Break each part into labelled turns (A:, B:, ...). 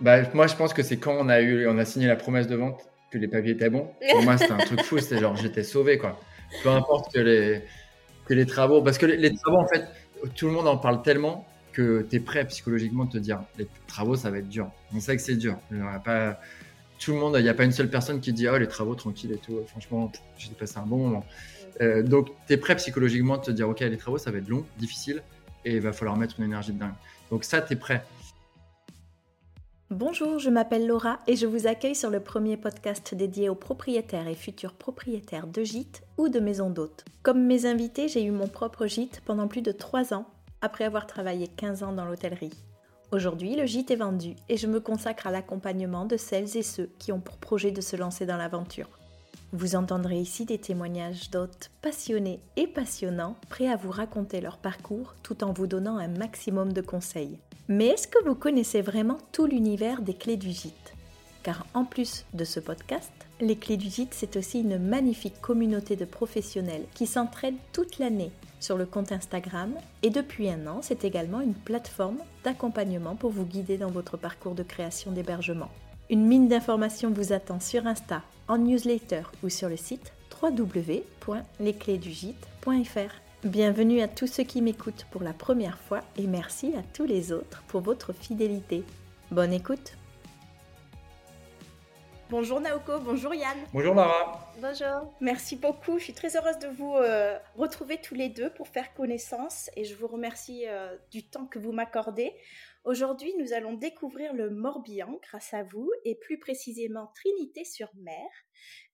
A: Bah, moi, je pense que c'est quand on a, eu, on a signé la promesse de vente que les papiers étaient bons. Pour moi, c'était un truc fou. C'était genre, j'étais sauvé, quoi. Peu importe que les, que les travaux. Parce que les, travaux, en fait, tout le monde en parle tellement que tu es prêt psychologiquement de te dire les travaux, ça va être dur. On sait que c'est dur. Il a pas, tout le monde, il n'y a pas une seule personne qui dit oh, les travaux tranquilles et tout. Franchement, j'ai passé un bon moment. Euh, donc, tu es prêt psychologiquement de te dire ok, les travaux, ça va être long, difficile et il va falloir mettre une énergie de dingue. Donc, ça, tu es prêt.
B: Bonjour, je m'appelle Laura et je vous accueille sur le premier podcast dédié aux propriétaires et futurs propriétaires de gîtes ou de maisons d'hôtes. Comme mes invités, j'ai eu mon propre gîte pendant plus de 3 ans après avoir travaillé 15 ans dans l'hôtellerie. Aujourd'hui, le gîte est vendu et je me consacre à l'accompagnement de celles et ceux qui ont pour projet de se lancer dans l'aventure. Vous entendrez ici des témoignages d'hôtes passionnés et passionnants, prêts à vous raconter leur parcours tout en vous donnant un maximum de conseils. Mais est-ce que vous connaissez vraiment tout l'univers des clés du gîte? Car en plus de ce podcast, les clés du gîte, c'est aussi une magnifique communauté de professionnels qui s'entraident toute l'année sur le compte Instagram et depuis un an, c'est également une plateforme d'accompagnement pour vous guider dans votre parcours de création d'hébergement. Une mine d'informations vous attend sur Insta, en newsletter ou sur le site www.lesclésdugite.fr. Bienvenue à tous ceux qui m'écoutent pour la première fois et merci à tous les autres pour votre fidélité. Bonne écoute Bonjour Naoko, bonjour Yann.
A: Bonjour Lara.
B: Bonjour. Merci beaucoup, je suis très heureuse de vous euh, retrouver tous les deux pour faire connaissance et je vous remercie euh, du temps que vous m'accordez. Aujourd'hui, nous allons découvrir le Morbihan grâce à vous et plus précisément Trinité-sur-Mer.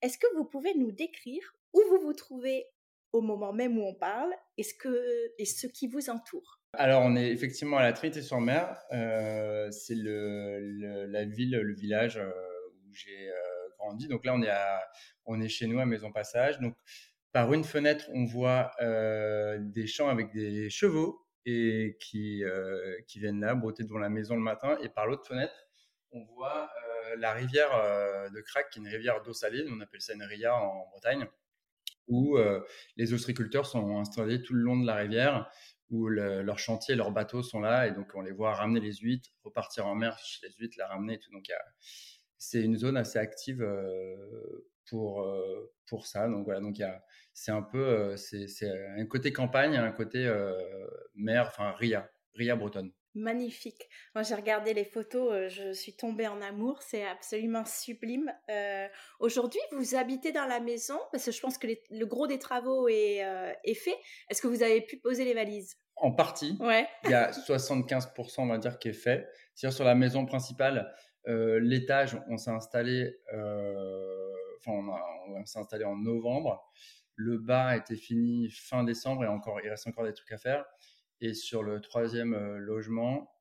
B: Est-ce que vous pouvez nous décrire où vous vous trouvez au moment même où on parle et ce, que, et ce qui vous entoure?
A: Alors, on est effectivement à la Trinité-sur-Mer. Euh, c'est le, la ville, le village euh, où j'ai euh, grandi. Donc là, on est, à, on est chez nous à Maison Passage. Donc, par une fenêtre, on voit des champs avec des chevaux et qui, qui viennent là, brouter devant la maison le matin. Et par l'autre fenêtre, on voit la rivière de Crac, qui est une rivière d'eau salée. On appelle ça une ria en Bretagne où euh, les ostréiculteurs sont installés tout le long de la rivière, où leurs chantiers, leurs bateaux sont là, et donc on les voit ramener les huîtres, repartir en mer, les huîtres, la ramener. Donc c'est une zone assez active euh, pour, euh, pour ça. Donc voilà, donc c'est un peu, c'est un côté campagne, un côté mer, enfin ria, ria bretonne
B: magnifique. Moi, j'ai regardé les photos, euh, je suis tombée en amour, c'est absolument sublime. Euh, aujourd'hui, vous habitez dans la maison, parce que je pense que le gros des travaux est, euh, est fait. Est-ce que vous avez pu poser les valises?
A: En partie. Ouais. Il y a 75%, on va dire, qui est fait. C'est-à-dire sur la maison principale, l'étage, on s'est installé, enfin, on, s'est installé en novembre. Le bas a été fini fin décembre et encore, il reste encore des trucs à faire. Et sur le troisième euh, logement,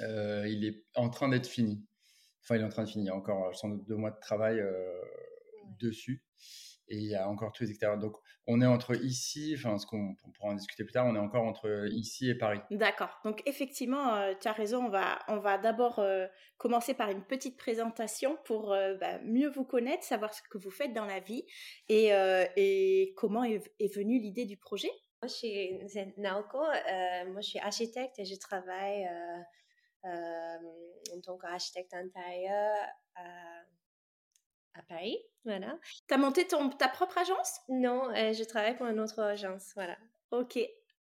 A: euh, il est en train d'être fini. Enfin, il est en train de finir. Il y a encore euh, sans doute deux mois de travail dessus. Et il y a encore tous les extérieurs. Donc, on est entre ici, enfin, ce qu'on pourra en discuter plus tard, on est encore entre ici et Paris.
B: D'accord. Donc, effectivement, tu as raison. On va, on va d'abord commencer par une petite présentation pour bah, mieux vous connaître, savoir ce que vous faites dans la vie et, et comment est venue l'idée du projet.
C: Moi, je suis Naoko. Euh, moi, je suis architecte et je travaille euh, euh, en tant qu'architecte intérieur à, Paris. Voilà.
B: Tu as monté ton, ta propre agence?
C: Non, je travaille pour une autre agence. Voilà.
B: Ok.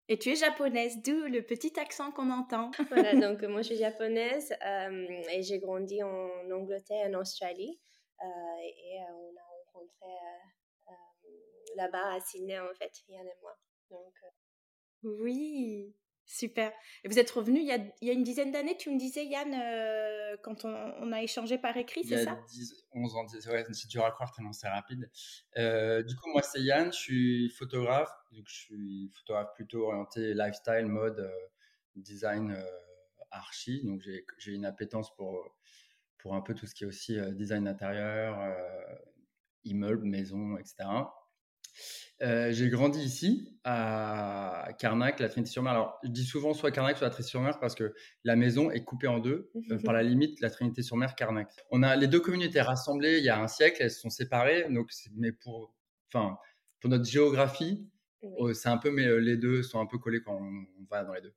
B: Et tu es japonaise, d'où le petit accent qu'on entend.
C: voilà, donc moi je suis japonaise et j'ai grandi en Angleterre et en Australie. et on a rencontré là-bas à Sydney en fait, Yann et moi.
B: Euh oui, super. Et vous êtes revenu il y a, il y a une dizaine d'années, tu me disais, Yann, euh, quand on, a échangé par écrit, c'est ça?
A: 10, 11 ans, ouais, c'est dur à croire tellement c'est rapide. Euh, du coup, moi, c'est Yann, je suis photographe. Donc, je suis photographe plutôt orienté lifestyle, mode, design, archi. Donc, j'ai une appétence pour, pour un peu tout ce qui est aussi design intérieur, immeuble, maison, etc. Euh, j'ai grandi ici, à Carnac, la Trinité-sur-Mer. Alors, je dis souvent soit Carnac, soit la Trinité-sur-Mer parce que la maison est coupée en deux, euh, par la limite, la Trinité-sur-Mer, Carnac. On a les deux communautés rassemblées il y a un siècle, elles se sont séparées, donc, mais pour, enfin, pour notre géographie, euh, c'est un peu, mais les deux sont un peu collés quand on, va dans les deux.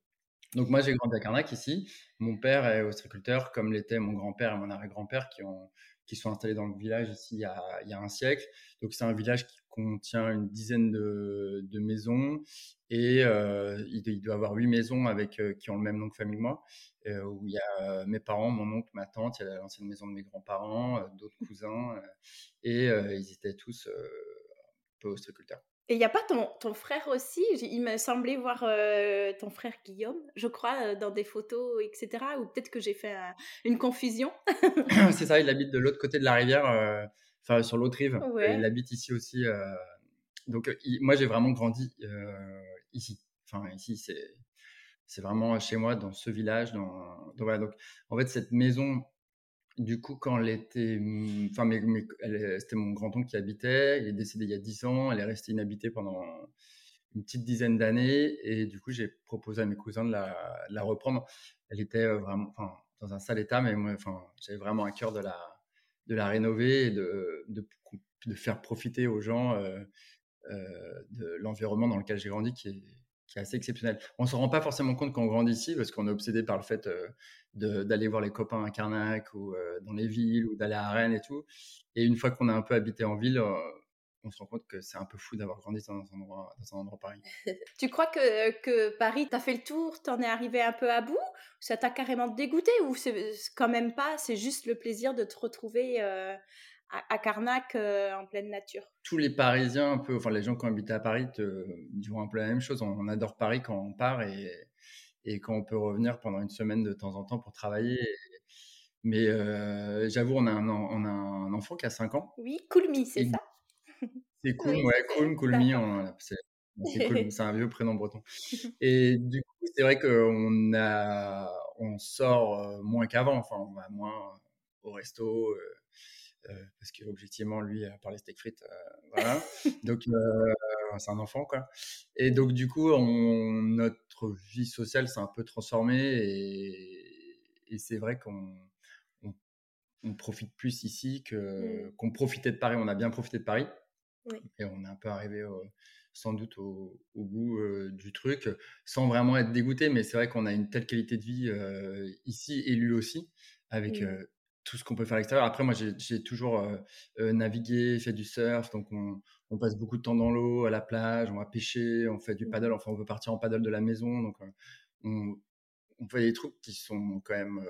A: Donc moi j'ai grandi à Carnac ici. Mon père est ostréiculteur comme l'était mon grand-père et mon arrière-grand-père qui ont qui sont installés dans le village ici il y a, un siècle. Donc c'est un village qui contient une dizaine de, maisons et euh, il, il, doit avoir huit maisons avec euh, qui ont le même nom que famille moi. Euh, où il y a mes parents, mon oncle, ma tante, il y a l'ancienne maison de mes grands-parents, d'autres cousins et ils étaient tous un peu ostréiculteurs.
B: Et il n'y a pas ton, ton, frère aussi? Il me semblait voir euh, ton frère Guillaume, je crois, euh, dans des photos, etc. Ou peut-être que j'ai fait euh, une confusion.
A: c'est ça, il habite de l'autre côté de la rivière, euh, enfin sur l'autre rive. Ouais. il habite ici aussi. donc il, moi, j'ai vraiment grandi ici. Enfin, ici, c'est c'est vraiment chez moi, dans ce village. Dans... Donc, voilà, donc en fait, cette maison du coup, quand elle était, mmh, enfin, c'était mon grand-oncle qui habitait. Il est décédé il y a 10 ans. Elle est restée inhabitée pendant une petite dizaine d'années. Et du coup, j'ai proposé à mes cousins de la, reprendre. Elle était vraiment, enfin, dans un sale état, mais moi, enfin, j'avais vraiment à cœur de la, de la rénover et de, de, faire profiter aux gens euh, euh, de l'environnement dans lequel j'ai grandi, qui est, qui est assez exceptionnel. On ne se rend pas forcément compte quand on grandit ici parce qu'on est obsédé par le fait euh, d'aller voir les copains à Carnac ou euh, dans les villes ou d'aller à Rennes et tout. Et une fois qu'on a un peu habité en ville, euh, on se rend compte que c'est un peu fou d'avoir grandi dans un endroit, dans un endroit pareil.
B: tu crois que, que Paris, t'as fait le tour, t'en es arrivé un peu à bout? Ça t'a carrément dégoûté ou c'est quand même pas C'est juste le plaisir de te retrouver à, Carnac euh, en pleine nature?
A: Tous les Parisiens, un peu, enfin les gens qui ont habité à Paris, te diront un peu la même chose. On, adore Paris quand on part et, et, quand on peut revenir pendant une semaine de temps en temps pour travailler. mais euh, j'avoue, on, a un, on a un enfant qui a 5 ans.
B: Oui, Coolmi, c'est ça?
A: C'est cool, oui, ouais, cool, Coolmi. C'est un vieux prénom breton. Et du coup, c'est vrai qu'on a, on sort moins qu'avant. Enfin, on va moins au resto. Euh, parce qu'objectivement, lui, à part les steak frites, euh, voilà. donc, euh, c'est un enfant, quoi. Et donc, du coup, on, notre vie sociale s'est un peu transformée et, et c'est vrai qu'on on, profite plus ici que, mmh. qu'on profitait de Paris. On a bien profité de Paris. Oui. Et on est un peu arrivé sans doute au, au goût du truc, sans vraiment être dégoûté. Mais c'est vrai qu'on a une telle qualité de vie ici et lui aussi, avec mmh tout ce qu'on peut faire à l'extérieur. Après, moi, j'ai toujours euh, euh, navigué, fait du surf, donc on, on, passe beaucoup de temps dans l'eau, à la plage, on va pêcher, on fait du mmh. paddle, enfin, on veut partir en paddle de la maison, donc euh, on, on, fait des trucs qui sont quand même.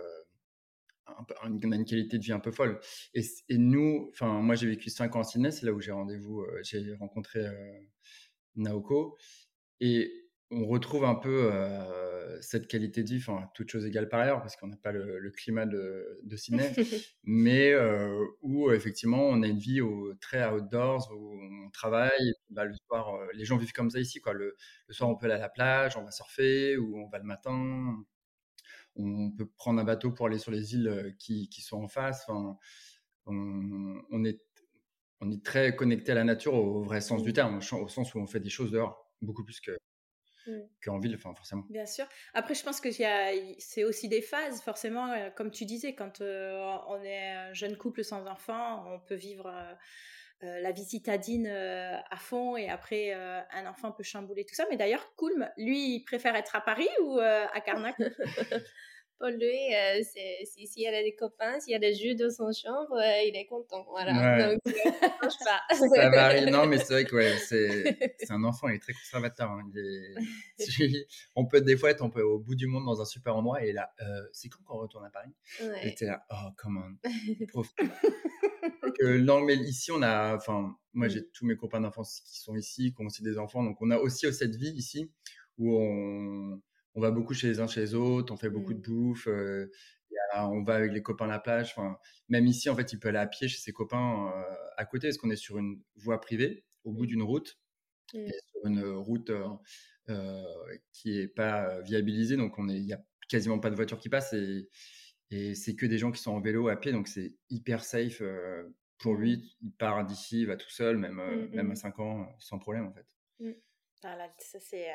A: Un peu, on a une qualité de vie un peu folle. Et, et nous, enfin, moi, j'ai vécu 5 ans à Sydney, c'est là où j'ai rendez-vous, j'ai rencontré Naoko. Et on retrouve un peu cette qualité de vie, enfin, toute chose égale par ailleurs, parce qu'on n'a pas le, climat de, de Sydney, mais où effectivement on a une vie au, très outdoors, où on travaille, bah, le soir, les gens vivent comme ça ici, quoi. Le, soir, on peut aller à la plage, on va surfer, ou on va le matin, on peut prendre un bateau pour aller sur les îles qui, qui sont en face. Enfin, on, on, est, on est très connecté à la nature au vrai sens du terme, au sens où on fait des choses dehors, beaucoup plus que. Qu'en ville, enfin, forcément.
B: Bien sûr. Après, je pense que c'est aussi des phases, forcément, euh, comme tu disais, quand euh, on est un jeune couple sans enfant, on peut vivre euh, la vie citadine à fond et après, un enfant peut chambouler tout ça. Mais d'ailleurs, Coulm, lui, il préfère être à Paris ou à Carnac
C: pour lui, euh, s'il y a des copains, s'il y a des jeux dans son chambre, euh, il est content. Voilà. Donc, euh,
A: pas. Ça varie. Non, mais c'est vrai que ouais, c'est un enfant, il est très conservateur. Hein. on peut des fois être on peut, au bout du monde dans un super endroit et là, c'est quand qu'on retourne à Paris? Ouais. Et t'es là, oh, come on. non, mais ici, on a, enfin, moi, j'ai mm. tous mes copains d'enfance qui sont ici, qui ont aussi des enfants. Donc, on a aussi cette vie ici où on on va beaucoup chez les uns chez les autres, on fait beaucoup de mmh. bouffe, euh, on va avec les copains à la plage. Enfin, même ici, en fait, il peut aller à pied chez ses copains euh, à côté, parce qu'on est sur une voie privée, au bout mmh. d'une route, mmh. sur une route euh, qui est pas viabilisée, donc on est, il y a quasiment pas de voitures qui passent et, et c'est que des gens qui sont en vélo à pied, donc c'est hyper safe pour lui. Il part d'ici, il va tout seul, même, même à 5 ans, sans problème en fait.
B: Ah ça c'est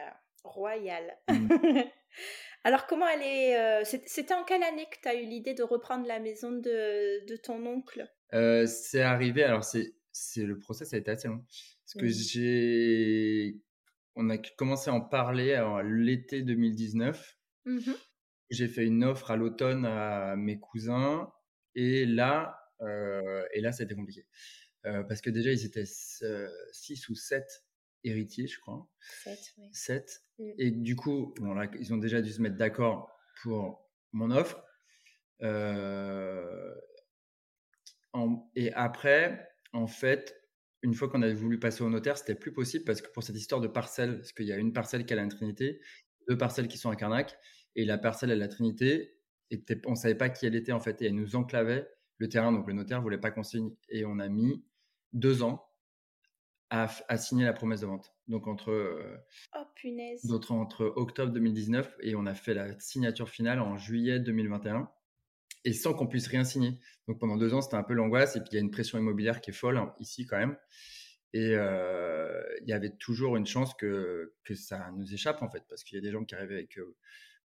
B: Royal. Mmh. Alors, comment elle est. Euh, c'était en quelle année que tu as eu l'idée de reprendre la maison de, de ton oncle?
A: Euh, C'est arrivé, alors c'est le process a été assez long. Parce que mmh. j'ai. On a commencé à en parler l'été 2019.
B: Mmh
A: j'ai fait une offre à l'automne à mes cousins et là, et là, ça a été compliqué. parce que déjà, ils étaient 6 ou 7 héritiers, je crois.
C: 7, oui.
A: 7. Mmh. Et du coup, bon, là, ils ont déjà dû se mettre d'accord pour mon offre. et après, en fait, une fois qu'on avait voulu passer au notaire, c'était plus possible parce que pour cette histoire de parcelle, parce qu'il y a une parcelle qui est à la Trinité, deux parcelles qui sont à Carnac, et la parcelle à la Trinité, était, on ne savait pas qui elle était en fait, et elle nous enclavait le terrain, donc le notaire voulait pas qu'on signe, et on a mis deux ans à, signer la promesse de vente. Donc entre, euh,
B: oh,
A: entre octobre 2019 et on a fait la signature finale en juillet 2021 et sans qu'on puisse rien signer. Donc pendant deux ans, c'était un peu l'angoisse. Et puis il y a une pression immobilière qui est folle hein, ici quand même. Et euh, il y avait toujours une chance que, que ça nous échappe en fait, parce qu'il y a des gens qui arrivaient avec euh,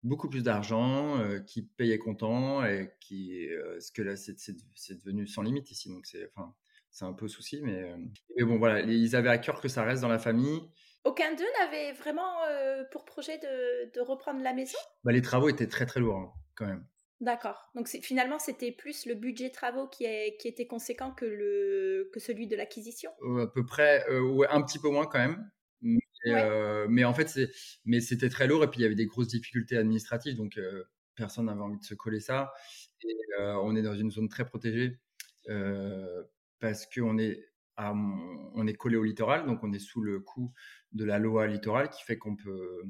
A: beaucoup plus d'argent, euh, qui payaient content et qui, ce que là, c'est devenu sans limite ici. Donc c'est, enfin, c'est un peu souci, mais, mais bon voilà, ils avaient à cœur que ça reste dans la famille.
B: Aucun d'eux n'avait vraiment pour projet de, de, reprendre la maison?
A: Bah, Les travaux étaient très très lourds hein, quand même.
B: D'accord. Donc finalement, c'était plus le budget travaux qui, est, qui était conséquent que, le, que celui de l'acquisition?
A: À peu près, euh, un petit peu moins quand même. Mais, euh, mais en fait, mais c'était très lourd et puis il y avait des grosses difficultés administratives, donc euh, personne n'avait envie de se coller ça. Et on est dans une zone très protégée parce qu'on est, collé au littoral, donc on est sous le coup de la loi littorale qui fait qu'on peut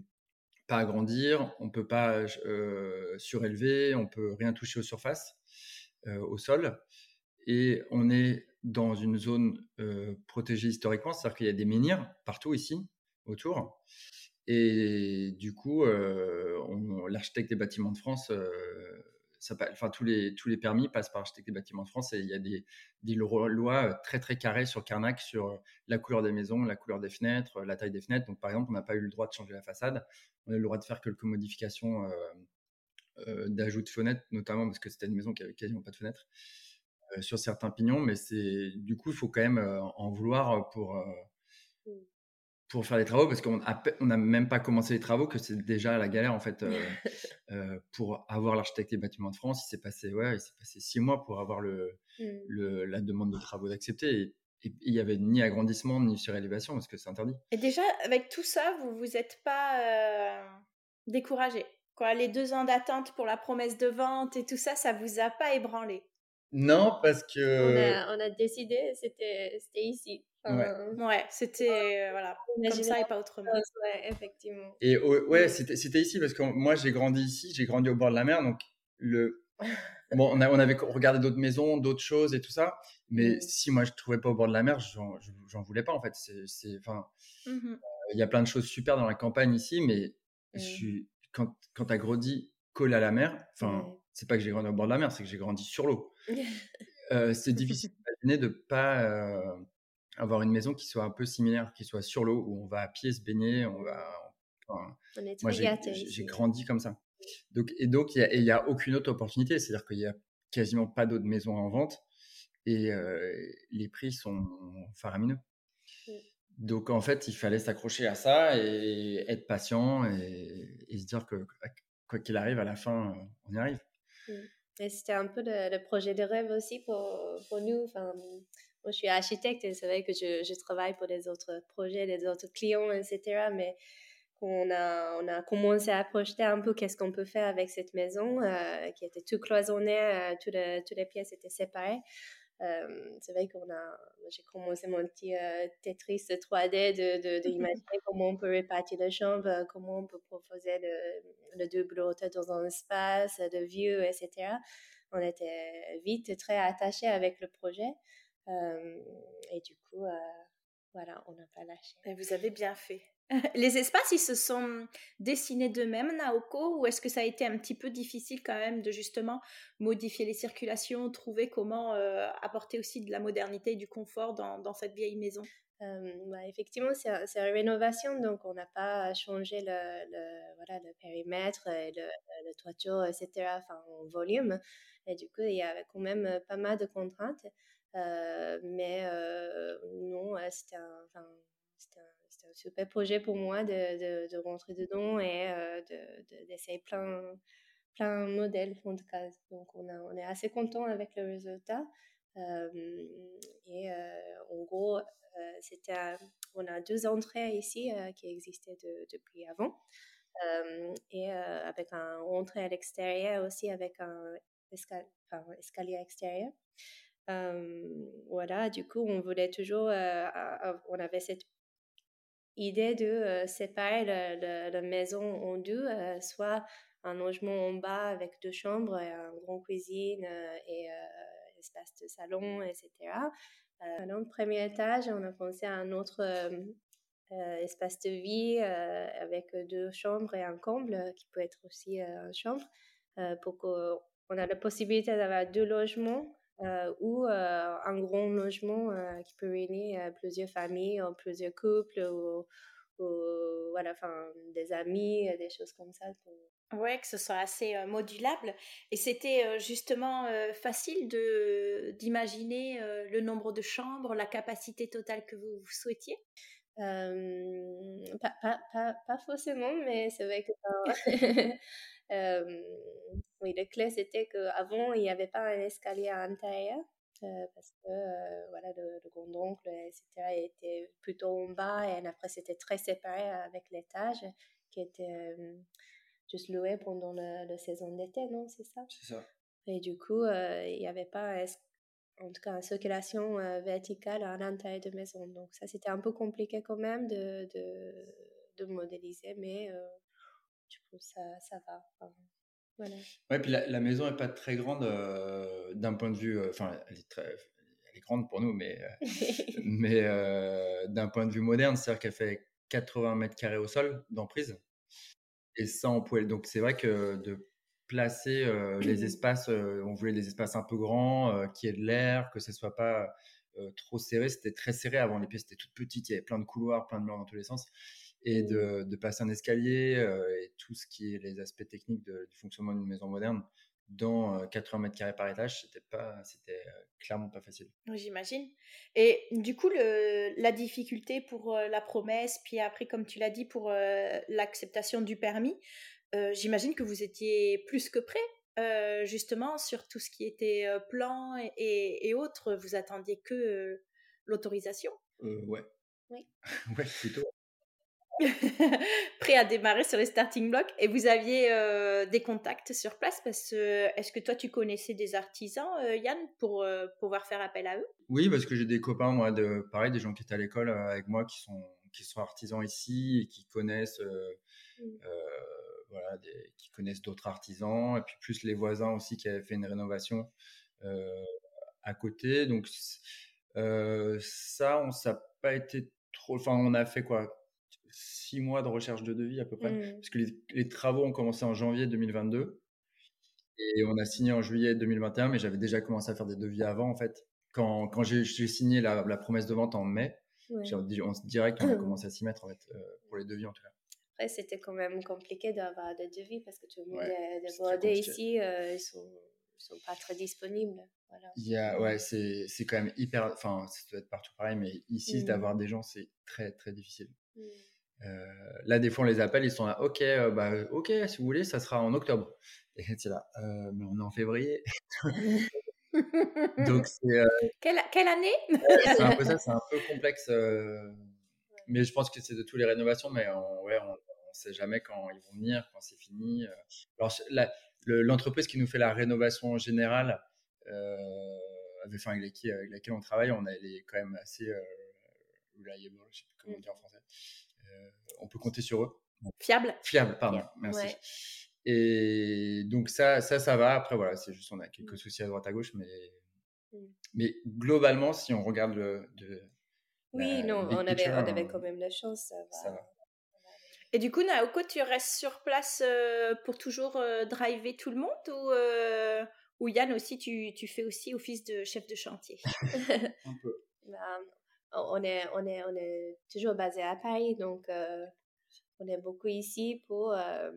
A: pas agrandir, on peut pas euh, surélever, on peut rien toucher aux surfaces, euh, au sol. Et on est dans une zone euh, protégée historiquement, c'est-à-dire qu'il y a des menhirs partout ici, autour. Et du coup, l'architecte des bâtiments de France enfin, tous, les, permis passent par l'architecte des bâtiments de France et il y a des, lois euh, très très carrées sur Carnac sur euh, la couleur des maisons, la couleur des fenêtres, la taille des fenêtres. Donc par exemple, on n'a pas eu le droit de changer la façade, on a eu le droit de faire quelques modifications euh, d'ajout de fenêtres, notamment parce que c'était une maison qui avait quasiment pas de fenêtres sur certains pignons, mais c'est du coup il faut quand même en vouloir pour mmh pour faire les travaux parce qu'on n'a même pas commencé les travaux que c'est déjà la galère en fait euh, euh, pour avoir l'architecte des bâtiments de France il s'est passé ouais il s'est passé six mois pour avoir le, mmh. le la demande de travaux d'accepter et, il n'y avait ni agrandissement ni surélévation parce que c'est interdit.
B: Et déjà avec tout ça vous vous êtes pas euh, découragé quoi les deux ans d'attente pour la promesse de vente et tout ça ça vous a pas ébranlé?
A: Non parce que
C: on a, on a décidé c'était c'était ici
B: ouais, c'était voilà, comme ça et pas autrement.
C: Ouais, effectivement.
A: Et ouais, c'était ici parce que moi j'ai grandi ici, j'ai grandi au bord de la mer, donc le bon, on, a, on avait regardé d'autres maisons, d'autres choses et tout ça, mais mmh. si moi je trouvais pas au bord de la mer, j'en voulais pas en fait. C'est enfin, mmh euh, il y a plein de choses super dans la campagne ici, mais je suis quand quand as grandi collé à la mer, enfin c'est pas que j'ai grandi au bord de la mer, c'est que j'ai grandi sur l'eau. euh, c'est difficile d'imaginer de pas euh, avoir une maison qui soit un peu similaire, qui soit sur l'eau, où on va à pied se baigner, on va. moi, j'ai grandi comme ça. Donc, et donc, il n'y a, aucune autre opportunité. C'est-à-dire qu'il n'y a quasiment pas d'autres maisons en vente et euh, les prix sont faramineux. Mmh. Donc, en fait, il fallait s'accrocher à ça et être patient et, se dire que quoi qu'il arrive, à la fin, on y arrive.
C: Mmh. Et c'était un peu le, projet de rêve aussi pour, pour nous. Enfin, moi, je suis architecte et c'est vrai que je, je, travaille pour des autres projets, des autres clients, etc. Mais on a, on a commencé à projeter un peu qu'est-ce qu'on peut faire avec cette maison euh, qui était tout cloisonnée, euh, toutes, les, toutes, les, pièces étaient séparées. Euh, c'est vrai qu'on a, j'ai commencé mon petit Tetris 3D de, d'imaginer comment on peut répartir les chambres, comment on peut proposer le, le double hauteur dans un espace, de vue, etc. On était vite très attachés avec le projet et du coup, voilà, on n'a pas lâché.
B: Et vous avez bien fait. Les espaces, ils se sont dessinés d'eux-mêmes, Naoko, ou est-ce que ça a été un petit peu difficile quand même de justement modifier les circulations, trouver comment apporter aussi de la modernité et du confort dans, dans cette vieille maison?
C: Bah, Effectivement, c'est une rénovation, donc on n'a pas changé le, le, voilà, le périmètre, et le, le, toiture, etc., enfin, en volume. Et du coup, il y avait quand même pas mal de contraintes. Euh, mais euh, non, c'était un, c'était un super projet pour moi de, de, rentrer dedans et d'essayer plein, plein de modèles en tout cas. Donc on, a, on est assez content avec le résultat. et en gros, c'était, on a deux entrées ici qui existaient depuis avant. et avec un entrée à l'extérieur aussi avec un, escalier extérieur. Voilà, du coup, on voulait toujours, on avait cette idée de séparer la, maison en deux, soit un logement en bas avec deux chambres et un grand cuisine et espace de salon, etc. dans le premier étage, on a pensé à un autre espace de vie avec deux chambres et un comble qui peut être aussi une chambre pour qu'on on a la possibilité d'avoir deux logements euh, ou euh, un grand logement euh, qui peut réunir plusieurs familles, ou plusieurs couples, ou, voilà, enfin, des amis, des choses comme ça.
B: Ouais, que ce soit assez modulable. Et c'était justement facile de d'imaginer le nombre de chambres, la capacité totale que vous, souhaitiez?
C: Pas, pas, pas, pas, forcément, mais c'est vrai que oui, le clé, c'était qu'avant, il n'y avait pas un escalier à l'intérieur. parce que voilà, le, grand oncle, etc., était plutôt en bas et après c'était très séparé avec l'étage qui était juste loué pendant la saison d'été, non C'est ça?
A: C'est ça.
C: Et du coup, il n'y avait pas, en tout cas, une circulation verticale à l'intérieur de maison. Donc ça, c'était un peu compliqué quand même de, de, de modéliser, mais du coup, ça, ça va.
A: voilà. Ouais, puis la, maison n'est pas très grande euh, d'un point de vue. Euh, enfin, elle, est très, elle est grande pour nous, mais, euh, mais d'un point de vue moderne, c'est-à-dire qu'elle fait 80 mètres carrés au sol d'emprise et ça en poêle. Donc, c'est vrai que de placer les espaces, on voulait des espaces un peu grands, qui ait de l'air, que ce soit pas trop serré. C'était très serré avant, les pièces étaient toutes petites, il y avait plein de couloirs, plein de murs dans tous les sens et de, de, passer un escalier euh, et tout ce qui est les aspects techniques de, du fonctionnement d'une maison moderne dans 80 euh, mètres carrés par étage, c'était pas, c'était euh, clairement pas facile.
B: J'imagine. Et du coup, le, la difficulté pour la promesse, puis après, comme tu l'as dit, pour l'acceptation du permis, j'imagine que vous étiez plus que prêt, justement, sur tout ce qui était plan et, et, autres. Vous attendiez que l'autorisation?
A: ouais.
C: Oui.
A: ouais, plutôt.
B: prêt à démarrer sur les starting blocks et vous aviez euh, des contacts sur place parce que est-ce que toi tu connaissais des artisans euh, Yann pour euh, pouvoir faire appel à eux?
A: Oui parce que j'ai des copains moi de pareil des gens qui étaient à l'école avec moi qui sont qui sont artisans ici et qui connaissent mmh. voilà qui connaissent d'autres artisans et puis plus les voisins aussi qui avaient fait une rénovation à côté. Donc ça on ça pas été trop enfin on a fait quoi? Six mois de recherche de devis à peu près, mmh. parce que les, travaux ont commencé en janvier 2022 et on a signé en juillet 2021, mais j'avais déjà commencé à faire des devis avant en fait. Quand, quand j'ai signé la, promesse de vente en mai, on se dirait qu'on a commencé à s'y mettre en fait, euh, pour les devis en tout cas.
C: Après, c'était quand même compliqué d'avoir des devis parce que tout le monde est, est ici, euh, ils sont sont pas très disponibles. Voilà.
A: Il y a, ouais, c'est, c'est quand même hyper. Enfin, ça doit être partout pareil, mais ici, mmh. d'avoir des gens, c'est très, très difficile. Mmh. Euh, là, des fois, on les appelle, ils sont là, ok, euh, bah, ok, si vous voulez, ça sera en octobre. Et c'est là, euh, mais on est en février.
B: Donc, c'est. Quelle, quelle, année?
A: C'est un peu ça, c'est un peu complexe. Mais je pense que c'est de toutes les rénovations, mais on, ouais, on, sait jamais quand ils vont venir, quand c'est fini. Alors, l'entreprise qui nous fait la rénovation en général, enfin, avec, laquelle on travaille, on est quand même assez reliable, je sais plus comment dire en français. Euh, on peut compter sur eux.
B: Fiable.
A: Fiable, pardon. Merci. Et donc ça, ça, ça va. Après, voilà, c'est juste on a quelques mm. soucis à droite à gauche, mais mm. mais globalement, si on regarde le, de,
C: oui, non, on avait, on avait quand même la chance. Ça va.
B: Et du coup, Naoko, tu restes sur place euh, pour toujours euh, driver tout le monde ou, ou Yann aussi, tu, tu, fais aussi office de chef de chantier?
A: Un peu.
C: Bah, on est, on est, on est toujours basé à Paris, donc euh, on est beaucoup ici pour, euh,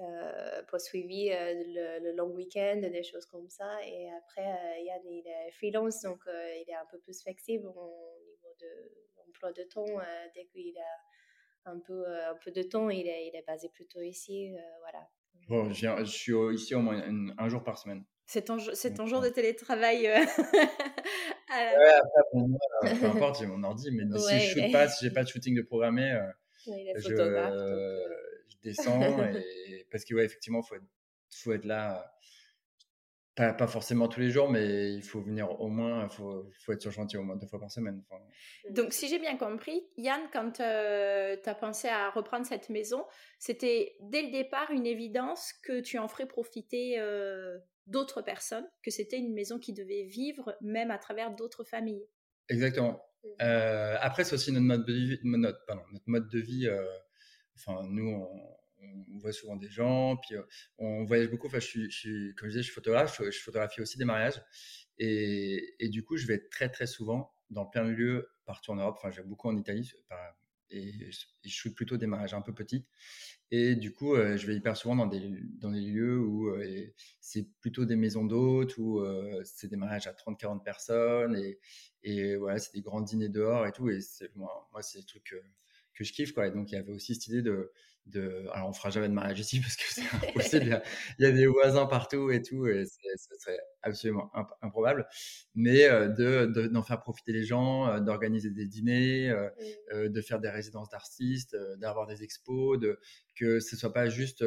C: euh, pour suivre le, long week-end, des choses comme ça. Et après, Yann, il est freelance, donc il est un peu plus flexible au niveau de l'emploi de temps dès qu'il a un peu, un peu de temps, il est, il est basé plutôt ici. voilà.
A: Bon, je, suis ici au moins un, jour par semaine.
B: C'est ton, c'est ton jour de télétravail. Euh,
A: ouais, après, bon, peu importe, j'ai mon ordi, mais si je shoot pas, si j'ai pas de shooting de programmé, euh, je, euh. je, descends et, parce que ouais, effectivement, faut être, faut être là pas, pas, forcément tous les jours, mais il faut venir au moins, il faut, faut, être sur chantier au moins deux fois par semaine.
B: Mmh. Donc, si j'ai bien compris, Yann, quand euh, tu as pensé à reprendre cette maison, c'était dès le départ une évidence que tu en ferais profiter euh, d'autres personnes, que c'était une maison qui devait vivre même à travers d'autres familles.
A: Exactement. Mmh. Euh, après, c'est aussi notre mode de vie. Notre, pardon, notre mode de vie enfin, nous, on, on voit souvent des gens, puis euh, on voyage beaucoup. Enfin, je suis, comme je disais, je suis photographe, je, photographie aussi des mariages. Et, et, du coup, je vais très, très souvent dans plein de lieux partout en Europe. Enfin, je vais beaucoup en Italie et, je shoot plutôt des mariages un peu petits. Et du coup, je vais hyper souvent dans des, dans des lieux où c'est plutôt des maisons d'hôtes, où c'est des mariages à 30-40 personnes, et, et voilà, c'est des grands dîners dehors et tout. Et moi, moi c'est des trucs que je kiffe. Quoi. Et donc, il y avait aussi cette idée de, de... Alors, on fera jamais de mariage ici parce que c'est impossible. il, y a, des voisins partout et tout, et ce serait absolument improbable. Mais euh, de, d'en faire profiter les gens, euh, d'organiser des dîners, euh, de faire des résidences d'artistes, d'avoir des expos, de, que ce soit pas juste.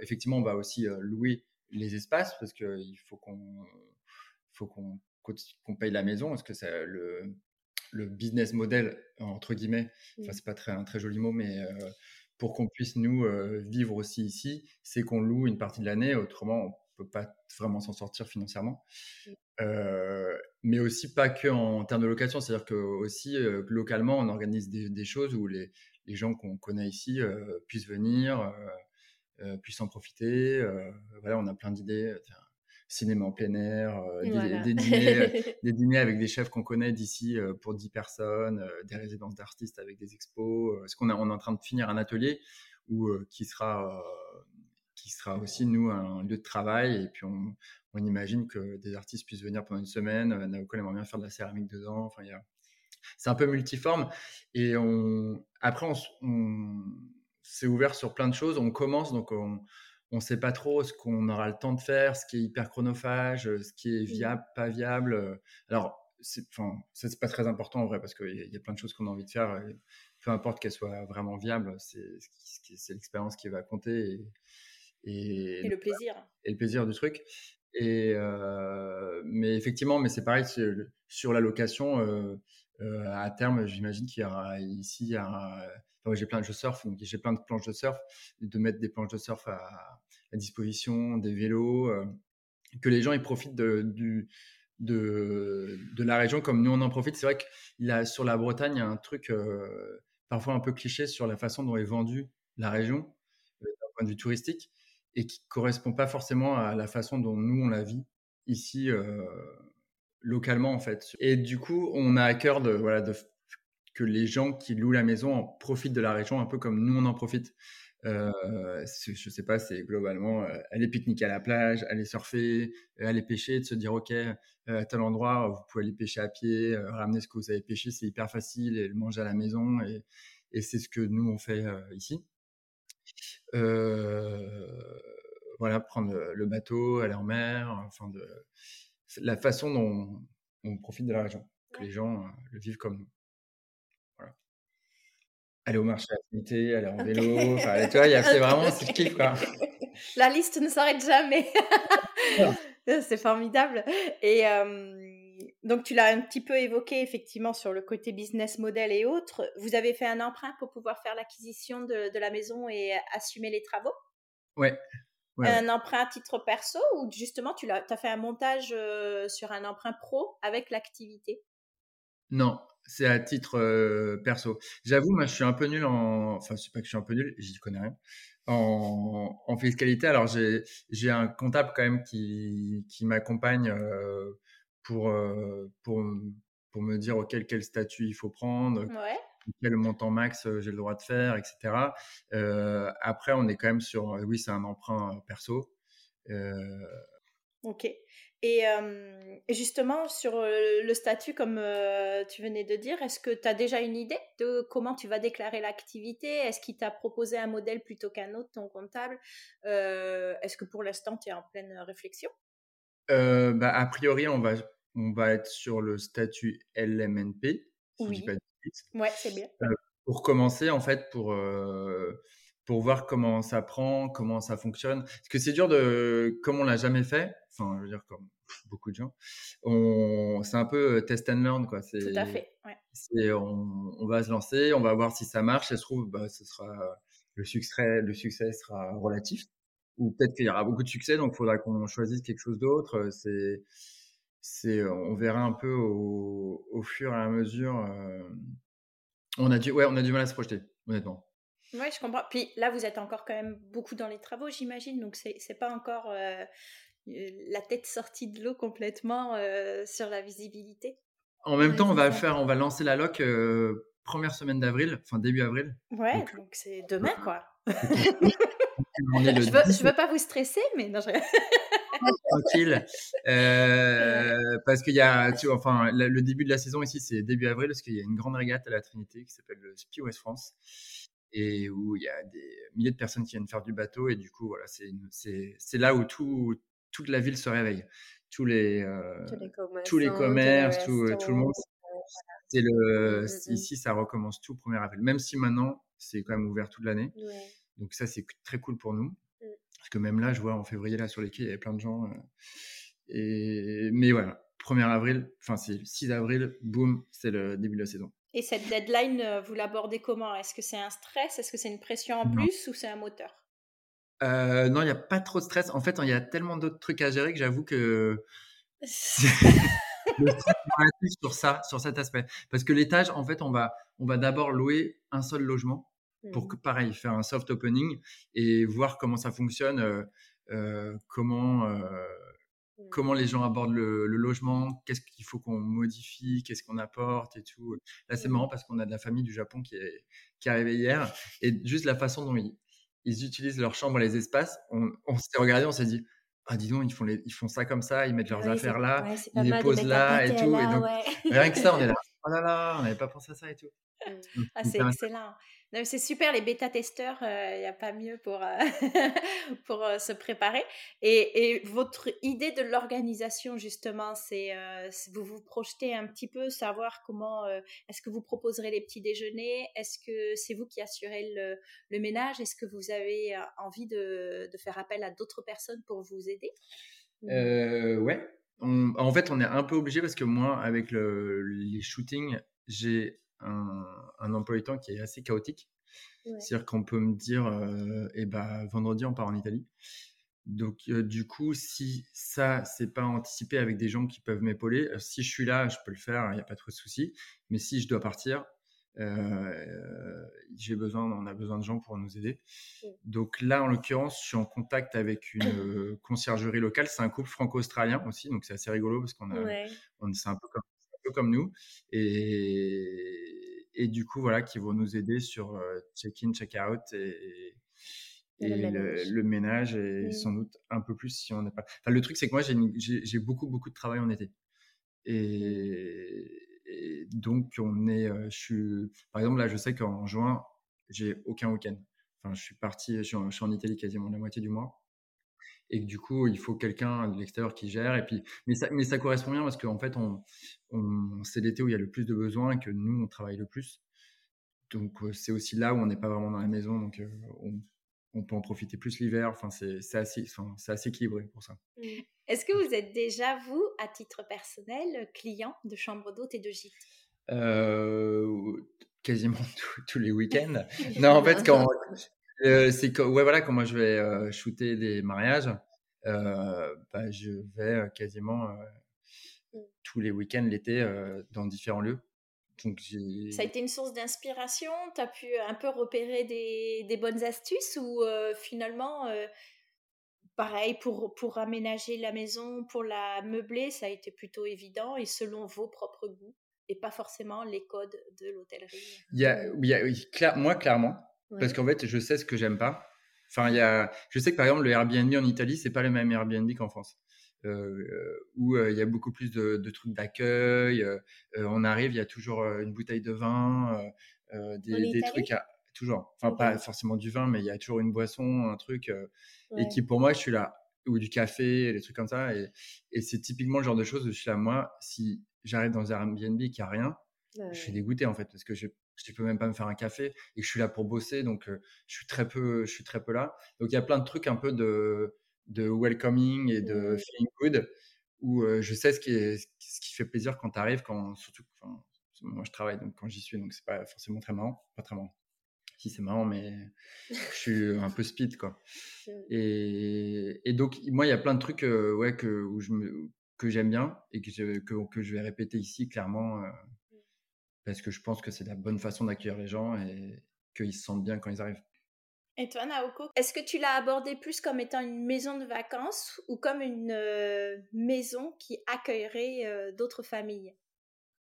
A: effectivement, on va aussi louer les espaces parce qu'il faut qu'on faut qu'on qu'on paye la maison parce que c'est le le business model entre guillemets. Enfin, c'est pas très un très joli mot, mais pour qu'on puisse nous vivre aussi ici, c'est qu'on loue une partie de l'année. Autrement, on peut pas vraiment s'en sortir financièrement. mais aussi pas que en termes de location, c'est-à-dire que aussi localement, on organise des, choses où les, les gens qu'on connaît ici puissent venir, puissent en profiter. voilà, on a plein d'idées cinéma en plein air, euh, des, dîners, euh, des, dîners, avec des chefs qu'on connaît d'ici euh, pour 10 personnes, des résidences d'artistes avec des expos. Parce qu'on on est en train de finir un atelier où, qui, sera, qui sera aussi, nous, un lieu de travail. Et puis, on, on imagine que des artistes puissent venir pendant une semaine. Naoko aimerait bien faire de la céramique dedans. Enfin, c'est un peu multiforme. Et on, après, on, on s'est ouvert sur plein de choses. On commence, donc on on ne sait pas trop ce qu'on aura le temps de faire, ce qui est hyper chronophage, euh, ce qui est mmh. viable, pas viable. Euh. Alors, c'est, enfin, c'est pas très important en vrai parce qu'il y, a plein de choses qu'on a envie de faire. peu importe qu'elles soient vraiment viables, c'est, c'est l'expérience qui va compter
B: et, et, le plaisir.
A: Et le plaisir du truc. Et euh, mais effectivement, mais c'est pareil sur la location. à terme, j'imagine qu'il y aura ici, il y aura, j'ai plein de je surf, donc j'ai plein de planches de surf, de mettre des planches de surf à, disposition, des vélos, euh, que les gens ils profitent de, la région comme nous on en profite. C'est vrai a sur la Bretagne, il y a un truc euh, parfois un peu cliché sur la façon dont est vendue la région euh, d'un point de vue touristique et qui correspond pas forcément à la façon dont nous on la vit ici localement en fait. Et du coup, on a à cœur de voilà que les gens qui louent la maison en profitent de la région un peu comme nous on en profite. Euh, je sais pas, c'est globalement euh, aller pique-niquer à la plage, aller surfer, euh, aller pêcher, de se dire ok, euh, à tel endroit vous pouvez aller pêcher à pied, ramener ce que vous avez pêché, c'est hyper facile et le manger à la maison et, et c'est ce que nous on fait ici. voilà, prendre le bateau, aller en mer, enfin de la façon dont on profite de la région, que les gens le vivent comme nous aller au marché à l'affinité, aller en vélo. Enfin, tu vois, c'est vraiment ce kiff, quoi.
B: La liste ne s'arrête jamais. c'est formidable. Et donc, tu l'as un petit peu évoqué, effectivement, sur le côté business model et autres. Vous avez fait un emprunt pour pouvoir faire l'acquisition de, de, la maison et assumer les travaux?
A: Ouais.
B: un emprunt à titre perso ou justement tu as, as fait un montage sur un emprunt pro avec l'activité?
A: Non, c'est à titre perso. J'avoue, moi, je suis un peu nul en. Enfin, c'est pas que je suis un peu nul, j'y connais rien. En, en fiscalité, alors j'ai un comptable quand même qui, qui m'accompagne pour, pour, pour me dire auquel quel statut il faut prendre, quel montant max j'ai le droit de faire, etc. après, on est quand même sur. Oui, c'est un emprunt perso.
B: Ok. Et, justement, sur le statut, comme tu venais de dire, est-ce que tu as déjà une idée de comment tu vas déclarer l'activité? Est-ce qu'il t'a proposé un modèle plutôt qu'un autre, ton comptable? Est-ce que pour l'instant, tu es en pleine réflexion?
A: Bah, A priori, on va, on va être sur le statut LMNP.
B: oui. Ouais, c'est bien.
A: pour commencer, en fait, pour pour voir comment ça prend, comment ça fonctionne. Parce que c'est dur de, comme on l'a jamais fait, enfin, je veux dire, comme beaucoup de gens, on, c'est un peu euh, test and learn, quoi. C'est,
B: Tout à fait, ouais.
A: C'est, on, on, va se lancer, on va voir si ça marche. Ça se trouve, bah, ce sera, le succès, le succès sera relatif. Ou peut-être qu'il y aura beaucoup de succès, donc il faudra qu'on choisisse quelque chose d'autre. C'est, c'est, on verra un peu au, au fur et à mesure. Euh, on a du, ouais, on a du mal à se projeter, honnêtement.
B: Oui, je comprends. Puis là, vous êtes encore quand même beaucoup dans les travaux, j'imagine. Donc, c'est n'est pas encore euh, euh, la tête sortie de l'eau complètement euh, sur la visibilité.
A: En même temps, on va faire, on va lancer la loc première semaine d'avril, enfin début avril.
B: Ouais, donc c'est demain, quoi. je, veux, je veux pas vous stresser, mais non, je...
A: tranquille. parce qu'il y a, tu vois, enfin, le, début de la saison ici, c'est début avril, parce qu'il y a une grande régate à la Trinité qui s'appelle le Spi West France et où il y a des milliers de personnes qui viennent faire du bateau. Et du coup, voilà, c'est là où tout, toute la ville se réveille. Tous les, euh, tous les commerces, tout, tout, le monde. C'est le, mmh, mmh, mmh. ici, ça recommence tout 1er avril. Même si maintenant, c'est quand même ouvert toute l'année. Donc ça, c'est très cool pour nous. Parce que même là, je vois en février, là, sur les quais, il y avait plein de gens. Euh, et... Mais voilà, 1er avril, enfin, c'est 6 avril, boum, c'est le début de la saison.
B: Et cette deadline, euh, vous l'abordez comment? Est-ce que c'est un stress? Est-ce que c'est une pression en plus ou c'est un moteur?
A: Euh, Non, il n'y a pas trop de stress. En fait, il y a tellement d'autres trucs à gérer que j'avoue que le stress sur ça, sur cet aspect. Parce que l'étage, en fait, on va, on va d'abord louer un seul logement pour que, mmh. pareil, faire un soft opening et voir comment ça fonctionne, euh, comment comment les gens abordent le, logement, qu'est-ce qu'il faut qu'on modifie, qu'est-ce qu'on apporte et tout. Là, c'est marrant parce qu'on a de la famille du Japon qui est, qui est arrivée hier et juste la façon dont ils, ils utilisent leur chambre, les espaces, on, s'est regardé, on s'est dit, ah dis donc, ils font, les, ils font ça comme ça, ils mettent leurs affaires là, ils les posent là et tout. et donc, rien que ça, on est là, oh là là, on n'avait pas pensé à ça et tout.
B: Mmh. Ah, c'est excellent. C'est super, les bêta-testeurs, il euh, n'y a pas mieux pour, euh, pour euh, se préparer. Et, votre idée de l'organisation, justement, c'est vous vous projetez un petit peu, savoir comment, est-ce que vous proposerez les petits déjeuners? Est-ce que c'est vous qui assurez le, le ménage? Est-ce que vous avez envie de, de faire appel à d'autres personnes pour vous aider?
A: Ouais. en fait, on est un peu obligé parce que moi, avec le, les shootings, j'ai un, un emploi du temps qui est assez chaotique. C'est-à-dire qu'on peut me dire, euh, eh ben, vendredi, on part en Italie. Donc, euh, du coup, si ça, c'est pas anticipé avec des gens qui peuvent m'épauler, euh, si je suis là, je peux le faire, il n'y a pas trop de soucis. Mais si je dois partir, j'ai besoin, on a besoin de gens pour nous aider. Donc là, en l'occurrence, je suis en contact avec une conciergerie locale. C'est un couple franco-australien aussi, donc c'est assez rigolo parce qu'on a, on, c'est un peu comme, peu comme nous. Et, et du coup, voilà, qui vont nous aider sur check-in, check-out et, le, ménage. et mmh. sans doute un peu plus si on n'est pas. Enfin, le truc, c'est que moi, j'ai beaucoup, beaucoup de travail en été. Mmh. Et, donc, on est. je suis, par exemple, là, je sais qu'en juin, j'ai aucun week-end. Enfin, je suis parti, je suis, en, je suis en Italie quasiment la moitié du mois et que du coup, il faut quelqu'un de l'extérieur qui gère. Et puis, mais ça, mais ça correspond bien parce qu'en fait, on, on c'est l'été où il y a le plus de besoins et que nous, on travaille le plus. Donc, c'est aussi là où on n'est pas vraiment dans la maison. Donc, on, on peut en profiter plus l'hiver. Enfin, c'est assez, enfin, assez équilibré pour ça.
B: Mmh. Est-ce que vous êtes déjà, vous, à titre personnel, client de chambre d'hôte et de gîte
A: euh, Quasiment tous les week-ends. non, en fait, quand, euh, c'est que, ouais, voilà, quand moi je vais euh, shooter des mariages, euh, bah, je vais quasiment mmh. tous les week-ends l'été dans différents lieux.
B: Donc, ça a été une source d'inspiration? Tu as pu un peu repérer des, des bonnes astuces ou finalement, pareil, pour, pour aménager la maison, pour la meubler, ça a été plutôt évident et selon vos propres goûts et pas forcément les codes de l'hôtellerie?
A: Il y a, il y a, Moi, clairement, parce qu'en fait, je sais ce que j'aime pas. Enfin, il y a, je sais que par exemple, le Airbnb en Italie, c'est pas le même Airbnb qu'en France. où il y a beaucoup plus de, trucs d'accueil. on arrive, il y a toujours une bouteille de vin, des, trucs à, toujours. Enfin, pas forcément du vin, mais il y a toujours une boisson, un truc. Et qui, pour moi, je suis là. Ou du café, des trucs comme ça. Et, et c'est typiquement le genre de choses où je suis là, moi, si j'arrive dans un Airbnb n'y a rien, je suis dégoûté, en fait, parce que je ne peux même pas me faire un café et que je suis là pour bosser. Donc, je, suis très peu, je suis très peu là. Donc, il y a plein de trucs un peu de, de welcoming et de feeling good où je sais ce qui, est, ce qui fait plaisir quand tu arrives, quand, surtout, moi je travaille donc quand j'y suis, donc c'est pas forcément très marrant, pas très marrant si c'est marrant, mais je suis un peu speed, quoi. Et, et donc, moi, il y a plein de trucs euh, ouais, que, où je me, que j'aime bien et que je, que, que, je vais répéter ici, clairement, euh. Parce que je pense que c'est la bonne façon d'accueillir les gens et qu'ils se sentent bien quand ils arrivent.
B: Et toi, Naoko, est-ce que tu l'as abordé plus comme étant une maison de vacances ou comme une euh, maison qui accueillerait d'autres familles?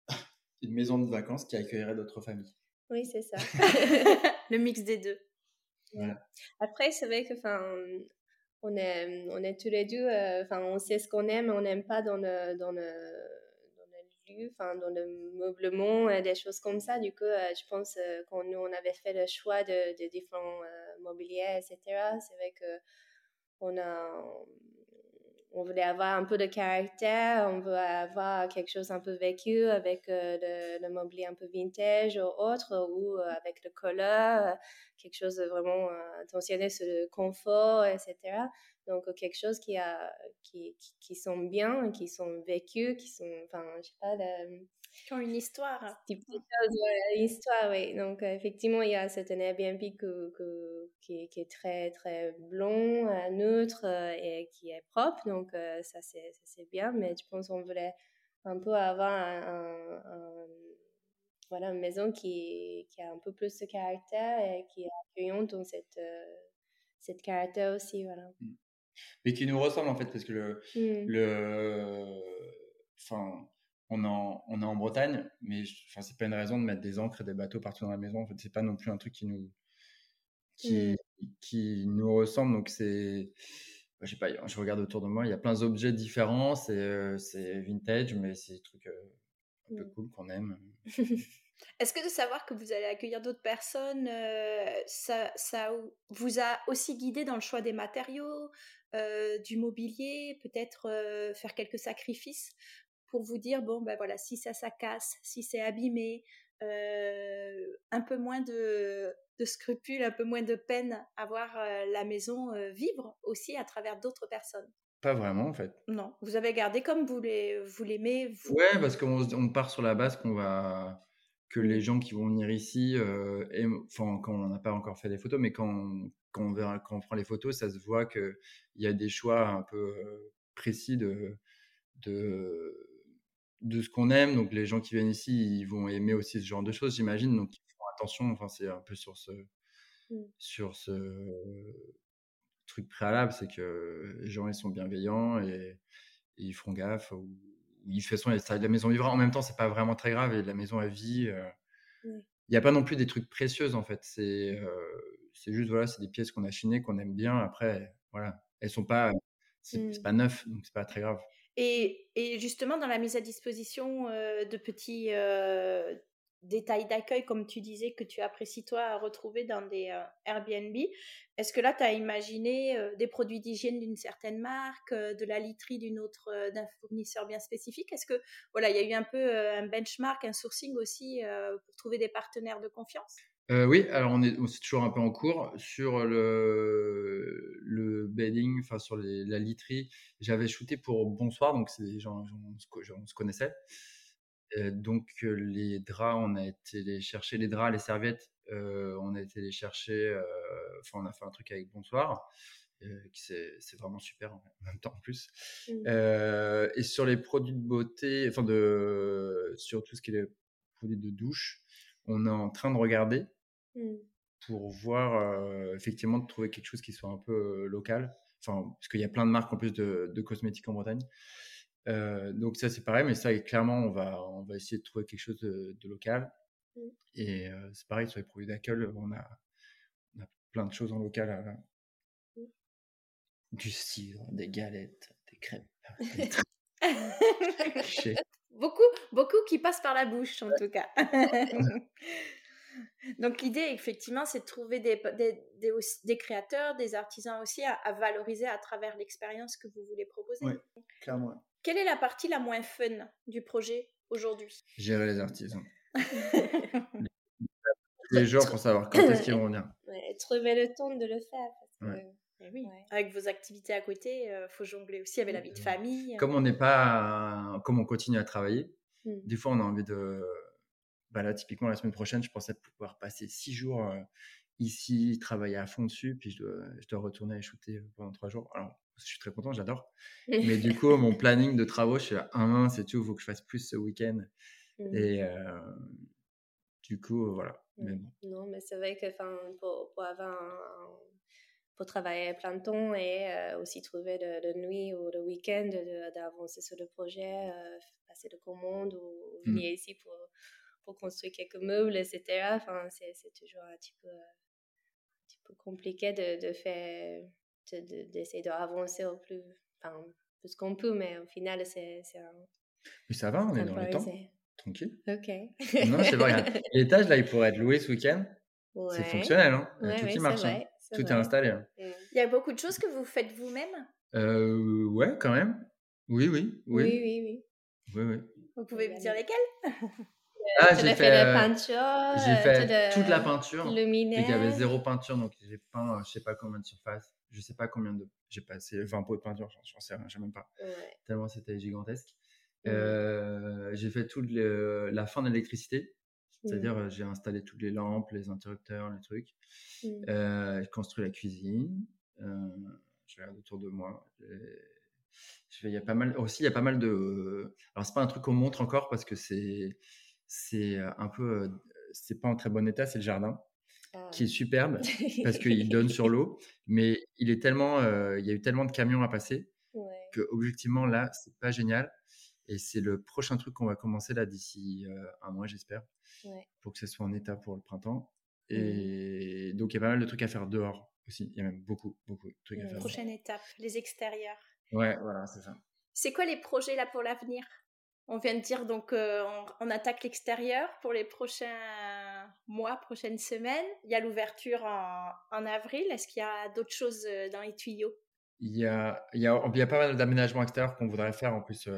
A: Une maison de vacances qui accueillerait d'autres familles.
C: Oui, c'est ça.
B: le mix des deux.
C: Après, c'est vrai que, enfin, on est, on est tous les deux, euh, enfin, on sait ce qu'on aime et on n'aime pas dans le, dans le, dans le le meublement, et des choses comme ça. Du coup, euh, je pense euh, quand nous, on avait fait le choix de, différents mobiliers, etc., c'est vrai que on a, on voulait avoir un peu de caractère, on veut avoir quelque chose un peu vécu avec euh, le, mobilier un peu vintage ou autre, ou euh, avec le euh, quelque chose de vraiment attentionné sur le confort, etc. Donc quelque chose qui a qui, qui, sont bien, qui sont vécus, qui sont, enfin, je sais pas,
B: qui ont une histoire.
C: Type de choses, une histoire, oui. Donc, effectivement, il y a cet Airbnb que, que, qui, qui, est très, très blond, euh, neutre euh, et qui est propre. Donc, euh, ça, c'est bien. Mais je pense qu'on voulait un peu avoir un, voilà, une maison qui, qui, a un peu plus de caractère et qui est accueillante dans cette, cette caractère aussi. Voilà.
A: Mais qui nous ressemble, en fait, parce que le. Mmh. le enfin on, en, on est en Bretagne, mais enfin, c'est pas une raison de mettre des ancres et des bateaux partout dans la maison. En fait, c'est pas non plus un truc qui nous, qui, mmh. qui nous ressemble. Donc, c'est. Je sais pas, je regarde autour de moi, il y a plein d'objets différents. C'est, euh, c'est vintage, mais c'est des trucs euh, un peu mmh. cool qu'on aime.
B: Est-ce que de savoir que vous allez accueillir d'autres personnes, euh, ça, ça, vous a aussi guidé dans le choix des matériaux, du mobilier, peut-être faire quelques sacrifices pour vous dire bon ben voilà si ça ça casse, si c'est abîmé, euh, un peu moins de, scrupules, un peu moins de peine à voir euh, la maison euh, vivre aussi à travers d'autres personnes?
A: Pas vraiment en fait.
B: Non, vous avez gardé comme vous l'aimez. Vous,
A: Ouais, parce qu'on on part sur la base qu'on va que les gens qui vont venir ici, enfin quand on n'a pas encore fait des photos, mais quand, quand, on verra, quand on prend les photos, ça se voit qu'il y a des choix un peu précis de, de de ce qu'on aime. Donc, les gens qui viennent ici, ils vont aimer aussi ce genre de choses, j'imagine. Donc, ils font attention. Enfin, c'est un peu sur ce, mmh. sur ce truc préalable, c'est que les gens, ils sont bienveillants et, ils feront gaffe. Ou, de toute façon, la maison vivra. En même temps, c'est pas vraiment très grave et la maison, elle vit. Il n'y a pas non plus des trucs précieux, en fait. C'est c'est juste, voilà, c'est des pièces qu'on a chinées, qu'on aime bien. Après, voilà, elles sont pas. C'est mmh. pas neuf, donc c'est pas très grave.
B: Et, justement, dans la mise à disposition euh, de petits euh, détails d'accueil, comme tu disais, que tu apprécies toi à retrouver dans des euh, Airbnb, est-ce que là, tu as imaginé des produits d'hygiène d'une certaine marque, de la literie d'une autre, d'un fournisseur bien spécifique? Est-ce que, voilà, il y a eu un peu un benchmark, un sourcing aussi pour trouver des partenaires de confiance?
A: Euh, oui, alors on est, on est, toujours un peu en cours sur le, le bedding, enfin sur la literie. J'avais shooté pour Bonsoir, donc c'est des gens, on, se connaissait. Donc les draps, on a été les chercher, les draps, les serviettes, on a été les chercher. Enfin, on a fait un truc avec Bonsoir. c'est vraiment super en même temps en plus. Mmh. et sur les produits de beauté, enfin de sur tout ce qui est les produits de douche, on est en train de regarder Mmh. pour voir effectivement de trouver quelque chose qui soit un peu local. Enfin, parce qu'il y a plein de marques en plus de, cosmétiques en Bretagne. Donc ça c'est pareil, mais ça clairement on va on va essayer de trouver quelque chose de, local. Mmh. Et c'est pareil sur les produits d'accueil, on a, on a plein de choses en local. Mmh. Du cidre, des galettes, des crêpes.
B: beaucoup, beaucoup qui passent par la bouche, en tout cas. Donc l'idée, effectivement, c'est de trouver des, des, des, créateurs, des artisans aussi à, valoriser à travers l'expérience que vous voulez proposer.
A: Oui, clairement.
B: Quelle est la partie la moins fun du projet aujourd'hui?
A: Gérer les artisans. les jours pour savoir quand est-ce qu'ils vont venir.
C: trouver le temps de le faire.
B: Eh oui. Avec vos activités à côté, il euh, faut jongler aussi avec la vie de famille.
A: Comme on n'est pas, comme on continue à travailler, mmh. des fois on a envie de bah là, typiquement, la semaine prochaine, je pensais pouvoir passer six jours ici, travailler à fond dessus, puis je dois, je dois retourner et shooter pendant trois jours. Alors, je suis très content, j'adore. Mais du coup, mon planning de travaux, je suis à un c'est tout, il faut que je fasse plus ce week-end. Mmh. Et du coup, voilà.
C: Mais Non, mais c'est vrai que pour, pour avoir pour travailler plein de temps et aussi trouver de, nuit ou le week-end d'avancer sur le projet, passer de commandes ou mmh. venir ici pour pour construire quelques meubles, etc. Enfin, c'est, toujours un petit peu, un petit peu compliqué de, de faire, d'essayer d'avancer au plus, enfin, plus qu'on peut, mais au final, c'est.
A: Mais ça va, on est dans le temps. Tranquille.
C: Ok.
A: non, c'est vrai. L'étage, là, il pourrait être loué ce week-end. C'est fonctionnel, hein. tout qui marche. Hein. tout est installé. Hein.
B: Mm. Il y a beaucoup de choses que vous faites vous-même?
A: Euh, Ouais, quand même. Oui, oui.
C: Oui, oui, oui. oui.
A: oui, oui.
B: Vous pouvez me dire lesquelles
A: ah, j'ai fait,
C: la peinture.
A: J'ai fait toute la peinture.
C: Luminaire.
A: Il y avait zéro peinture, donc j'ai peint euh, je sais pas combien de surface. Je sais pas combien de. J'ai passé 20 pots de peinture, j'en sais rien, je sais même pas. Tellement c'était gigantesque. Euh, j'ai fait toute la fin de l'électricité. C'est-à-dire, mmh. j'ai installé toutes les lampes, les interrupteurs, les trucs. Mmh. Euh, j'ai construit la cuisine. je regarde autour de moi. Il y a pas mal aussi, il y a pas mal de. Alors, c'est pas un truc qu'on montre encore parce que c'est c'est un peu, c'est pas en très bon état, c'est le jardin qui est ah. superbe parce qu'il donne sur l'eau, mais il est tellement, il y a eu tellement de camions à passer que objectivement là, c'est pas génial. Et c'est le prochain truc qu'on va commencer là d'ici un mois, j'espère, pour que ce soit en état pour le printemps. Mmh. Et donc il y a pas mal de trucs à faire dehors aussi. Il y a même beaucoup, beaucoup de trucs à faire.
B: Prochaine étape, les extérieurs.
A: Ouais, voilà, c'est ça.
B: C'est quoi les projets là pour l'avenir? On vient de dire donc euh, on, attaque l'extérieur pour les prochains mois, prochaines semaines. Il y a l'ouverture en, avril. Est-ce qu'il y a d'autres choses euh, dans les tuyaux?
A: Il y, a, il, y a, il y a pas mal d'aménagements extérieurs qu'on voudrait faire en plus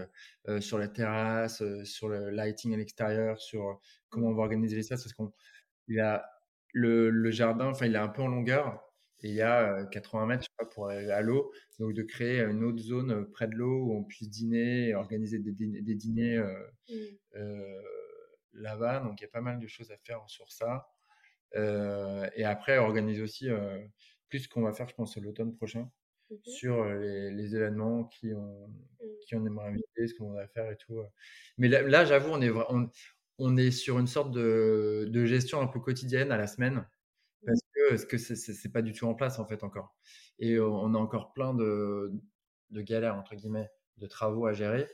A: euh, sur la terrasse, sur le lighting à l'extérieur, sur comment on va organiser l'espace parce qu'on il a le, le, jardin, enfin il est un peu en longueur et il y a 80 mètres pour aller à l'eau. Donc, de créer une autre zone près de l'eau où on puisse dîner organiser des, des dîners mmh. Là-bas. Donc, il y a pas mal de choses à faire sur ça. et après, organiser aussi plus qu'on va faire, je pense, l'automne prochain mmh sur les, événements qui on, mmh. qui on aimerait inviter, ce qu'on va faire et tout. Mais là, j'avoue, on est, on, on, est sur une sorte de, de gestion un peu quotidienne à la semaine parce que, que c'est pas du tout en place en fait encore. Et on a encore plein de, de galères entre guillemets, de travaux à gérer,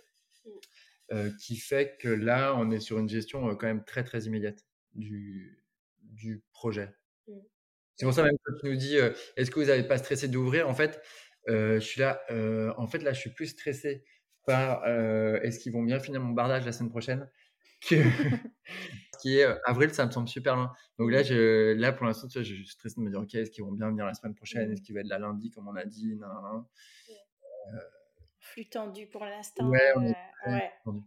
A: mmh. qui fait que là on est sur une gestion quand même très très immédiate du, du projet. Mmh. C'est pour ça même que tu nous dis, est-ce que vous n'avez pas stressé d'ouvrir? En fait, je suis là, en fait là je suis plus stressé par est-ce qu'ils vont bien finir mon bardage la semaine prochaine que qui est avril, ça me semble super loin. Donc là, je, là pour l'instant, je suis stressé de me dire, ok, est-ce qu'ils vont bien venir la semaine prochaine? Est-ce qu'il va être la lundi, comme on a dit? Non, non.
B: Flux tendu pour l'instant.
A: Ouais, on est ouais. tendu.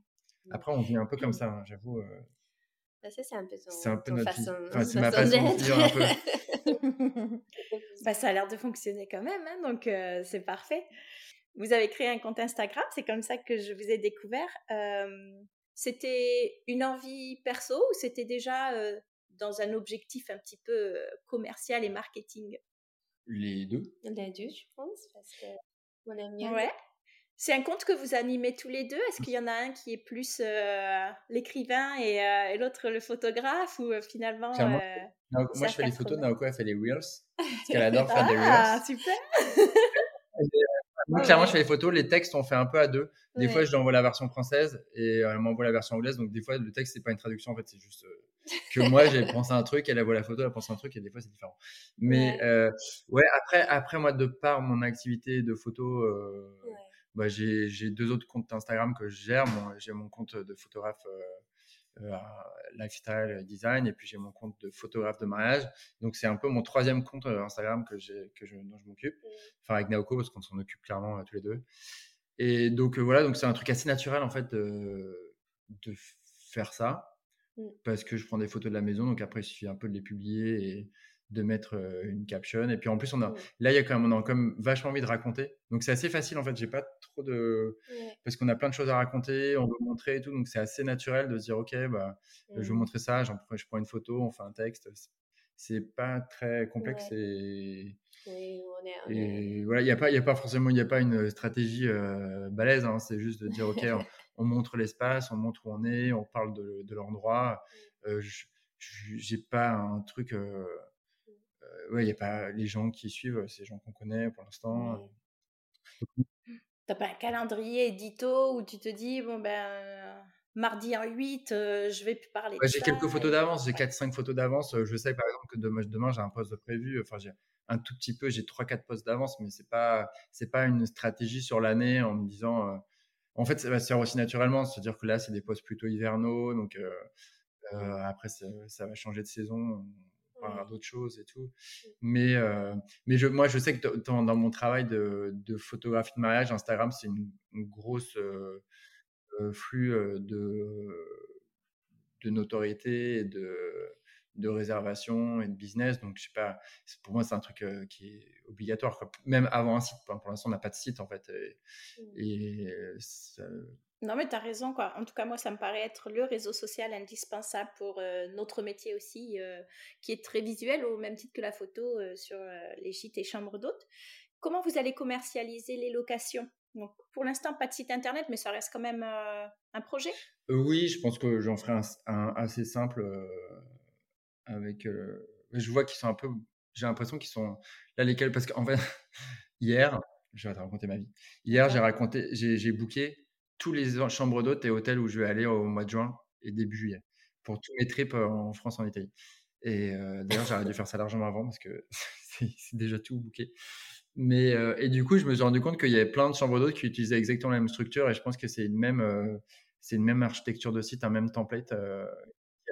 A: Après, on vit un peu comme ça, hein, j'avoue. Euh...
C: Bah, ça, c'est un peu,
A: c'est un peu notre
C: façon,
A: enfin, c'est ma façon de vivre un peu.
B: bah, ça a l'air de fonctionner quand même, hein, donc euh, c'est parfait. Vous avez créé un compte Instagram, c'est comme ça que je vous ai découvert. Euh, c'était une envie perso ou c'était déjà euh, dans un objectif un petit peu commercial et marketing?
A: Les deux.
C: Les deux, je pense, parce que mon ami.
B: Ouais. C'est un compte que vous animez tous les deux? Est-ce qu'il y en a un qui est plus euh, l'écrivain et, l'autre le photographe ou finalement
A: Moi, je fais les photos, Naoko elle fait les reels parce qu'elle adore faire des reels.
B: Ah super
A: Moi, clairement, je fais les photos, les textes, on fait un peu à deux. Des fois, je lui envoie la version française et elle m'envoie la version anglaise. Donc, des fois, le texte, c'est pas une traduction, en fait, c'est juste euh, que moi, j'ai pensé à un truc, elle voit la photo, elle pense à un truc et des fois, c'est différent. Mais, ouais. Euh, ouais, après, après, moi, de par mon activité de photo, euh, bah, j'ai deux autres comptes Instagram que je gère. J'ai mon compte de photographe euh, lifestyle design et puis j'ai mon compte de photographe de mariage. Donc c'est un peu mon troisième compte Instagram que, que je, dont je m'occupe. Mmh. Enfin avec Naoko parce qu'on s'en occupe clairement tous les deux. Et donc voilà, donc c'est un truc assez naturel en fait de, de faire ça mmh. parce que je prends des photos de la maison. Donc après il suffit un peu de les publier et de mettre une caption. Et puis en plus, on a, mmh. là, il y a quand même, on a quand même vachement envie de raconter. Donc c'est assez facile en fait. J'ai pas trop de. Parce qu'on a plein de choses à raconter, on veut montrer et tout. Donc c'est assez naturel de se dire, OK, bah, je vais mmh. montrer ça, je prends une photo, on fait un texte. C'est pas très complexe et. Oui, on est, Et voilà, il n'y a, pas, y a pas forcément y a pas une stratégie balèze, hein. c'est juste de dire ok, on, montre l'espace, on montre où on est, on parle de, de l'endroit. Mmh. je j'ai pas un truc ouais, il n'y a pas les gens qui suivent, ces gens qu'on connaît pour l'instant.
B: Mmh. T'as pas un calendrier édito où tu te dis, bon ben, mardi en 8, je vais plus parler
A: J'ai quelques photos d'avance, j'ai 4-5 photos d'avance. Je sais par exemple que demain, demain j'ai un poste prévu. Enfin, j'ai un tout petit peu, j'ai 3-4 postes d'avance, mais c'est pas, c'est pas une stratégie sur l'année en me disant. en fait, ça va se faire aussi naturellement. C'est-à-dire que là, c'est des postes plutôt hivernaux. Donc, après, ça, ça, va changer de saison d'autres choses et tout. Mmh. Mais, euh, mais je, moi, je sais que dans, mon travail de, de, photographie de mariage, Instagram, c'est une, grosse euh, euh, flux de, de notoriété et de, de réservation et de business. Donc, je sais pas, pour moi, c'est un truc qui est obligatoire. Même avant un site, pour l'instant, on n'a pas de site en fait. Et,
B: mmh. Non, mais tu as raison. Quoi. En tout cas, moi, ça me paraît être le réseau social indispensable pour euh, notre métier aussi, euh, qui est très visuel, au même titre que la photo euh, sur les gîtes et chambres d'hôtes. Comment vous allez commercialiser les locations? Donc, Pour l'instant, pas de site internet, mais ça reste quand même un projet?
A: Oui, je pense que j'en ferai un, assez simple avec. je vois qu'ils sont un peu. J'ai l'impression qu'ils sont là lesquels parce qu'en fait hier, je vais te raconter ma vie. Hier, j'ai raconté, j'ai booké tous les chambres d'hôtes et hôtels où je vais aller au mois de juin et début juillet pour tous mes trips en France, en Italie. Et d'ailleurs, j'aurais dû faire ça largement avant parce que c'est déjà tout booké. Mais et du coup, je me suis rendu compte qu'il y avait plein de chambres d'hôtes qui utilisaient exactement la même structure et je pense que c'est une même c'est une même architecture de site, un même template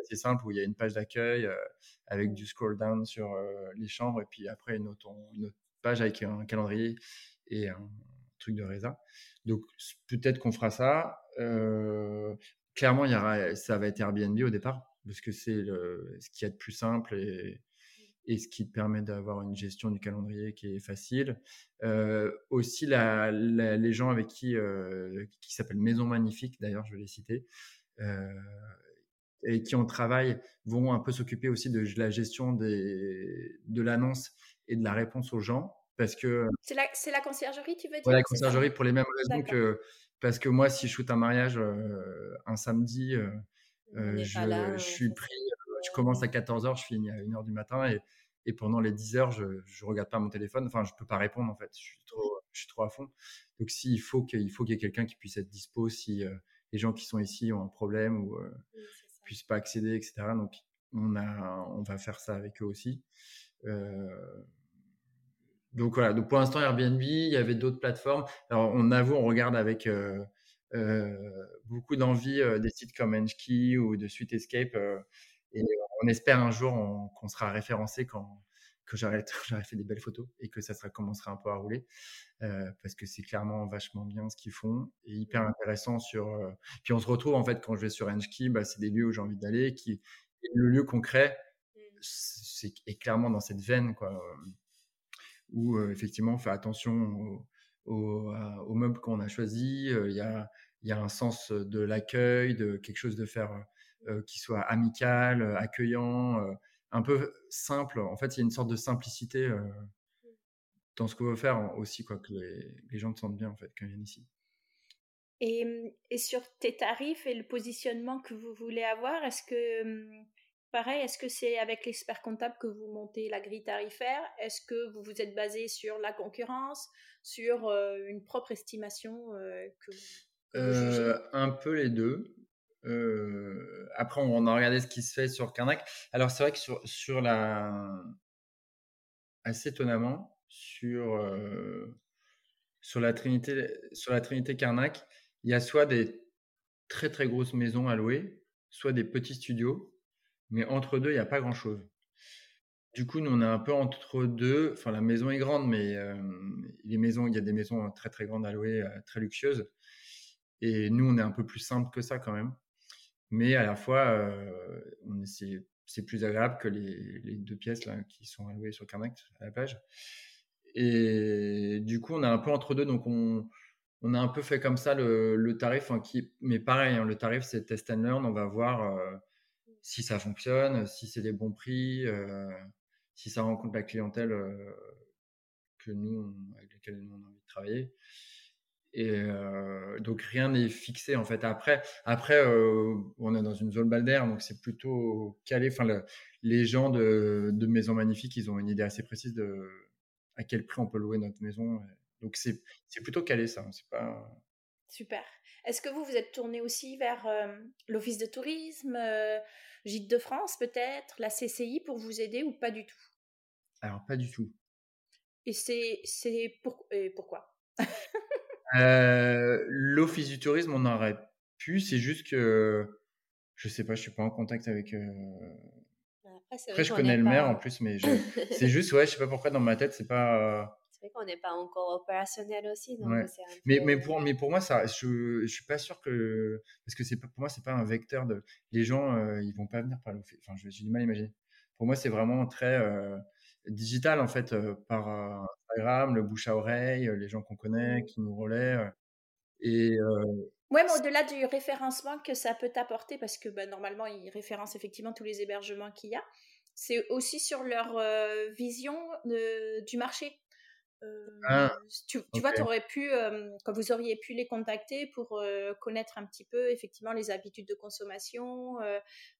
A: assez simple où il y a une page d'accueil avec du scroll down sur les chambres et puis après une autre, page avec un calendrier et un truc de résa. Donc peut-être qu'on fera ça. Euh, clairement, il y aura, ça va être Airbnb au départ, parce que c'est ce qui est de plus simple et, et ce qui te permet d'avoir une gestion du calendrier qui est facile. Euh, aussi, la, les gens avec qui, euh, qui s'appellent Maison Magnifique, d'ailleurs, je vais les citer, et qui on travaille, vont un peu s'occuper aussi de la gestion des, de l'annonce et de la réponse aux gens. Parce que.
B: C'est la, la, conciergerie, tu veux dire
A: ouais, La conciergerie pour les mêmes raisons que. Parce que moi, si je shoot un mariage euh, un samedi, euh, euh, je, je, suis pris, je commence à 14h, je finis à 1h du matin et, et pendant les 10 heures, je ne regarde pas mon téléphone. Enfin, je ne peux pas répondre en fait. Je suis trop, je suis trop à fond. Donc, s'il faut qu'il faut qu'il y ait quelqu'un qui puisse être dispo si les gens qui sont ici ont un problème ou pas accéder, etc. Donc, on, a, on va faire ça avec eux aussi. Euh, donc voilà, donc pour l'instant Airbnb, il y avait d'autres plateformes. Alors on avoue, on regarde avec euh, euh, beaucoup d'envie des sites comme Enchkey ou de Suite Escape et on espère un jour qu'on sera référencé quand que j'aurai fait des belles photos et que ça sera, commencera un peu à rouler parce que c'est clairement vachement bien ce qu'ils font et hyper intéressant sur. Puis on se retrouve en fait quand je vais sur Enchkey, bah, c'est des lieux où j'ai envie d'aller, qui le lieu concret mmh. c'est est clairement dans cette veine quoi où effectivement on fait attention aux, meubles qu'on a choisis. Il y a, y, a, un sens de l'accueil, de quelque chose de faire qui soit amical, accueillant, un peu simple. En fait, il y a une sorte de simplicité dans ce qu'on veut faire aussi, quoi, que les, les gens se sentent bien en fait quand ils viennent ici.
B: Et, mmh, et, sur tes tarifs et le positionnement que vous voulez avoir, est-ce que mmh, Pareil, est-ce que c'est avec l'expert comptable que vous montez la grille tarifaire? Est-ce que vous vous êtes basé sur la concurrence, sur euh, une propre estimation euh, que,
A: euh, Un peu les deux. Après, on a regardé ce qui se fait sur Carnac. Alors, c'est vrai que sur, la. Assez étonnamment, sur sur la Trinité, sur la Trinité Carnac, il y a soit des très très grosses maisons à louer, soit des petits studios, mais entre deux, il n'y a pas grand chose. Du coup, nous, on est un peu entre deux. Enfin, la maison est grande, mais les maisons, il y a des maisons très très grandes à louer, très luxueuses. Et nous, on est un peu plus simple que ça quand même. Mais à la fois, on c'est plus agréable que les, deux pièces là, qui sont allouées sur Carnac, à la plage. Et du coup, on est un peu entre deux. Donc, on, a un peu fait comme ça le, tarif. mais pareil, hein, le tarif, c'est test and learn. On va voir si ça fonctionne, si c'est des bons prix, si ça rencontre la clientèle que nous, avec laquelle nous, on a envie de travailler. Et donc rien n'est fixé en fait. Après, après on est dans une zone balnéaire, donc c'est plutôt calé. Enfin, les gens de, de Maison Magnifique, ils ont une idée assez précise de à quel prix on peut louer notre maison. Donc c'est plutôt calé ça. C'est pas.
B: Super. Est-ce que vous vous êtes tourné aussi vers l'Office de tourisme, Gîtes de France peut-être, la CCI pour vous aider ou pas du tout?
A: Alors pas du tout.
B: Et c'est pour, pourquoi?
A: Euh, l'office du tourisme, on aurait pu. C'est juste que je sais pas, je suis pas en contact avec. Euh, après, je connais le maire en plus, mais c'est juste, ouais, je sais pas pourquoi dans ma tête, c'est pas.
C: C'est vrai qu'on n'est pas encore opérationnel aussi. Donc
A: mais, mais, pour, mais pour moi, ça, je, je suis pas sûr que. Parce que pour moi, c'est pas un vecteur de. Les gens, euh, ils vont pas venir par l'office. Enfin, j'ai du mal à imaginer. Pour moi, c'est vraiment très digital, en fait, par Instagram, le bouche à oreille, les gens qu'on connaît, mmh. qui nous relaient. et.
B: Ouais, mais au-delà du référencement que ça peut t'apporter, parce que bah, normalement, ils référencent effectivement tous les hébergements qu'il y a, c'est aussi sur leur vision du marché. Ah, tu, vois, tu aurais pu, quand vous auriez pu les contacter pour connaître un petit peu effectivement les habitudes de consommation,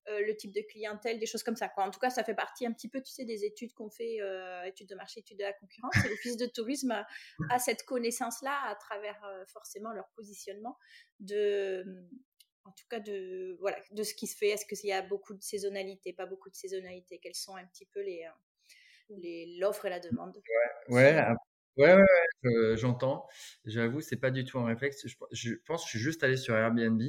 B: le type de clientèle, des choses comme ça. Quoi. En tout cas, ça fait partie un petit peu, tu sais, des études qu'on fait, études de marché, études de la concurrence. Et l'office de tourisme a, cette connaissance-là à travers forcément leur positionnement de, en tout cas de voilà de ce qui se fait. Est-ce qu'il y a beaucoup de saisonnalité, pas beaucoup de saisonnalité Quelles sont un petit peu les l'offre et la demande?
A: Ouais, ouais Ouais, ouais, j'entends. J'avoue, c'est pas du tout un réflexe. Je, pense que je suis juste allé sur Airbnb.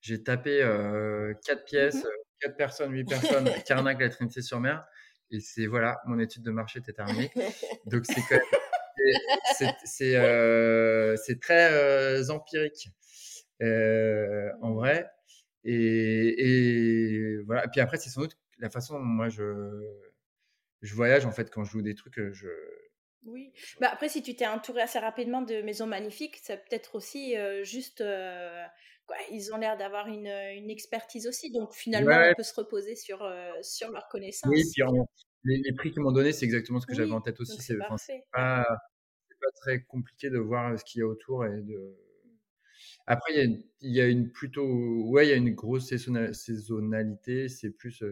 A: J'ai tapé euh, 4 pièces, mmh 4 personnes, 8 personnes, Carnac, la Trinité-sur-Mer. Et c'est voilà, mon étude de marché était terminée. Donc c'est quand même, c'est euh, très euh, empirique euh, en vrai. Et, et, voilà. Et puis après, c'est sans doute la façon dont moi je, je voyage en fait quand je joue des trucs. Je,
B: oui. Bah après, si tu t'es entouré assez rapidement de maisons magnifiques, c'est peut-être aussi juste. quoi, ils ont l'air d'avoir une, une, expertise aussi. Donc finalement, on peut se reposer sur, sur leur connaissance.
A: Oui, puis les, prix qu'ils m'ont donné, c'est exactement ce que j'avais en tête aussi. C'est pas, pas, très compliqué de voir ce qu'il y a autour et de. Après, il y, a, il y a une plutôt, ouais, il y a une grosse saisonnalité. C'est plus,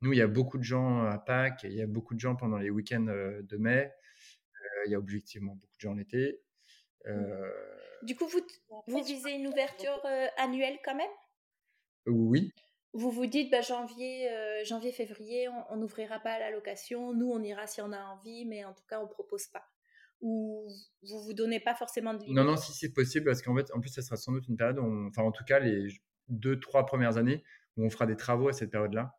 A: nous, il y a beaucoup de gens à Pâques, il y a beaucoup de gens pendant les week-ends de mai il y a objectivement beaucoup de gens l'été.
B: Mmh. Euh, du coup, vous, vous visez une ouverture euh, annuelle quand même?
A: Oui.
B: Vous vous dites, bah, janvier, euh, janvier, février, on n'ouvrira pas à la location. Nous, on ira si on a envie, mais en tout cas, on propose pas. Ou vous vous donnez pas forcément de
A: Non, non, si c'est possible, parce qu'en fait, en plus, ça sera sans doute une période, où enfin, en tout cas, les deux, trois premières années, où on fera des travaux à cette période-là.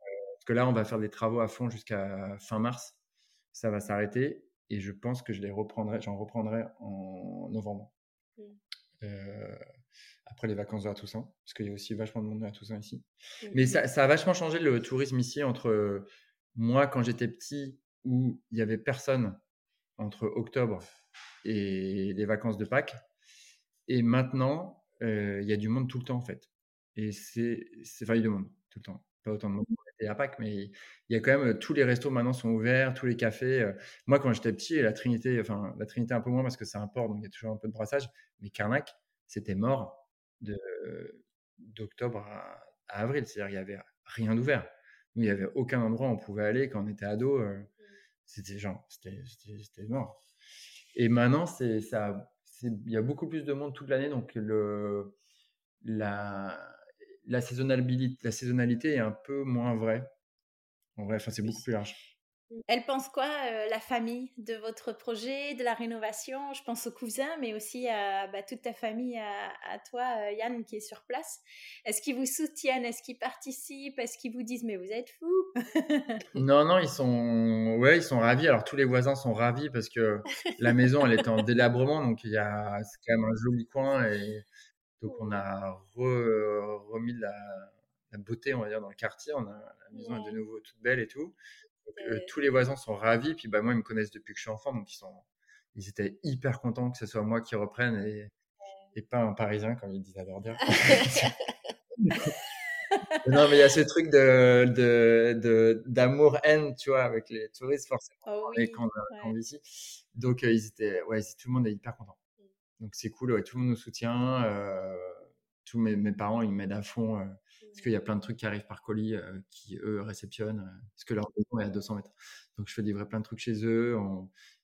A: parce que là, on va faire des travaux à fond jusqu'à fin mars. Ça va s'arrêter et je pense que je les reprendrai, j'en reprendrai en novembre. Mmh. Euh, après les vacances de la Toussaint, parce qu'il y a aussi vachement de monde à Toussaint ici. Mmh. Mais ça, ça, a vachement changé le tourisme ici entre moi quand j'étais petit, où il y avait personne entre octobre et les vacances de Pâques, et maintenant euh, il y a du monde tout le temps en fait. Et c'est, c'est enfin il y a du monde tout le temps, pas autant de monde et à Pâques, mais il y a quand même tous les restos maintenant sont ouverts, tous les cafés. Moi, quand j'étais petit, la Trinité, enfin la Trinité un peu moins parce que c'est un port, donc il y a toujours un peu de brassage. Mais Carnac, c'était mort de d'octobre à, avril, c'est-à-dire il y avait rien d'ouvert. Nous, il y avait aucun endroit où on pouvait aller quand on était ado. Mmh. c'était genre, c'était mort. Et maintenant, c'est ça, il y a beaucoup plus de monde toute l'année, donc le la la saisonnalité, la saisonnalité est un peu moins vraie. En vrai, enfin, c'est beaucoup plus large.
B: Elle pense quoi, euh, la famille, de votre projet, de la rénovation? Je pense aux cousins, mais aussi à bah, toute ta famille, à, toi, euh, Yann, qui est sur place. Est-ce qu'ils vous soutiennent? Est-ce qu'ils participent? Est-ce qu'ils vous disent mais vous êtes fous?
A: Non, non, ils sont, ouais, ils sont ravis. Alors tous les voisins sont ravis parce que la maison, elle était en délabrement, donc il y a, c'est quand même un joli coin et donc on a remis la, la, beauté, on va dire, dans le quartier. On a, la maison est de nouveau toute belle et tout. Euh, tous les voisins sont ravis. Puis bah, moi, ils me connaissent depuis que je suis enfant, donc ils, sont, ils étaient hyper contents que ce soit moi qui reprenne et, et pas un Parisien, comme ils disent à leur dire. non, mais il y a ce truc de, d'amour-haine, tu vois, avec les touristes, forcément, oh et quand, on vit ici. Donc, euh, ils étaient, ouais, tout le monde est hyper content. Mmh. Donc, c'est cool, ouais, tout le monde nous soutient. Euh, tous mes, mes, parents, ils m'aident à fond. Parce qu'il y a plein de trucs qui arrivent par colis euh, qui, eux, réceptionnent, parce que leur maison est à 200 mètres. Donc, je fais livrer plein de trucs chez eux.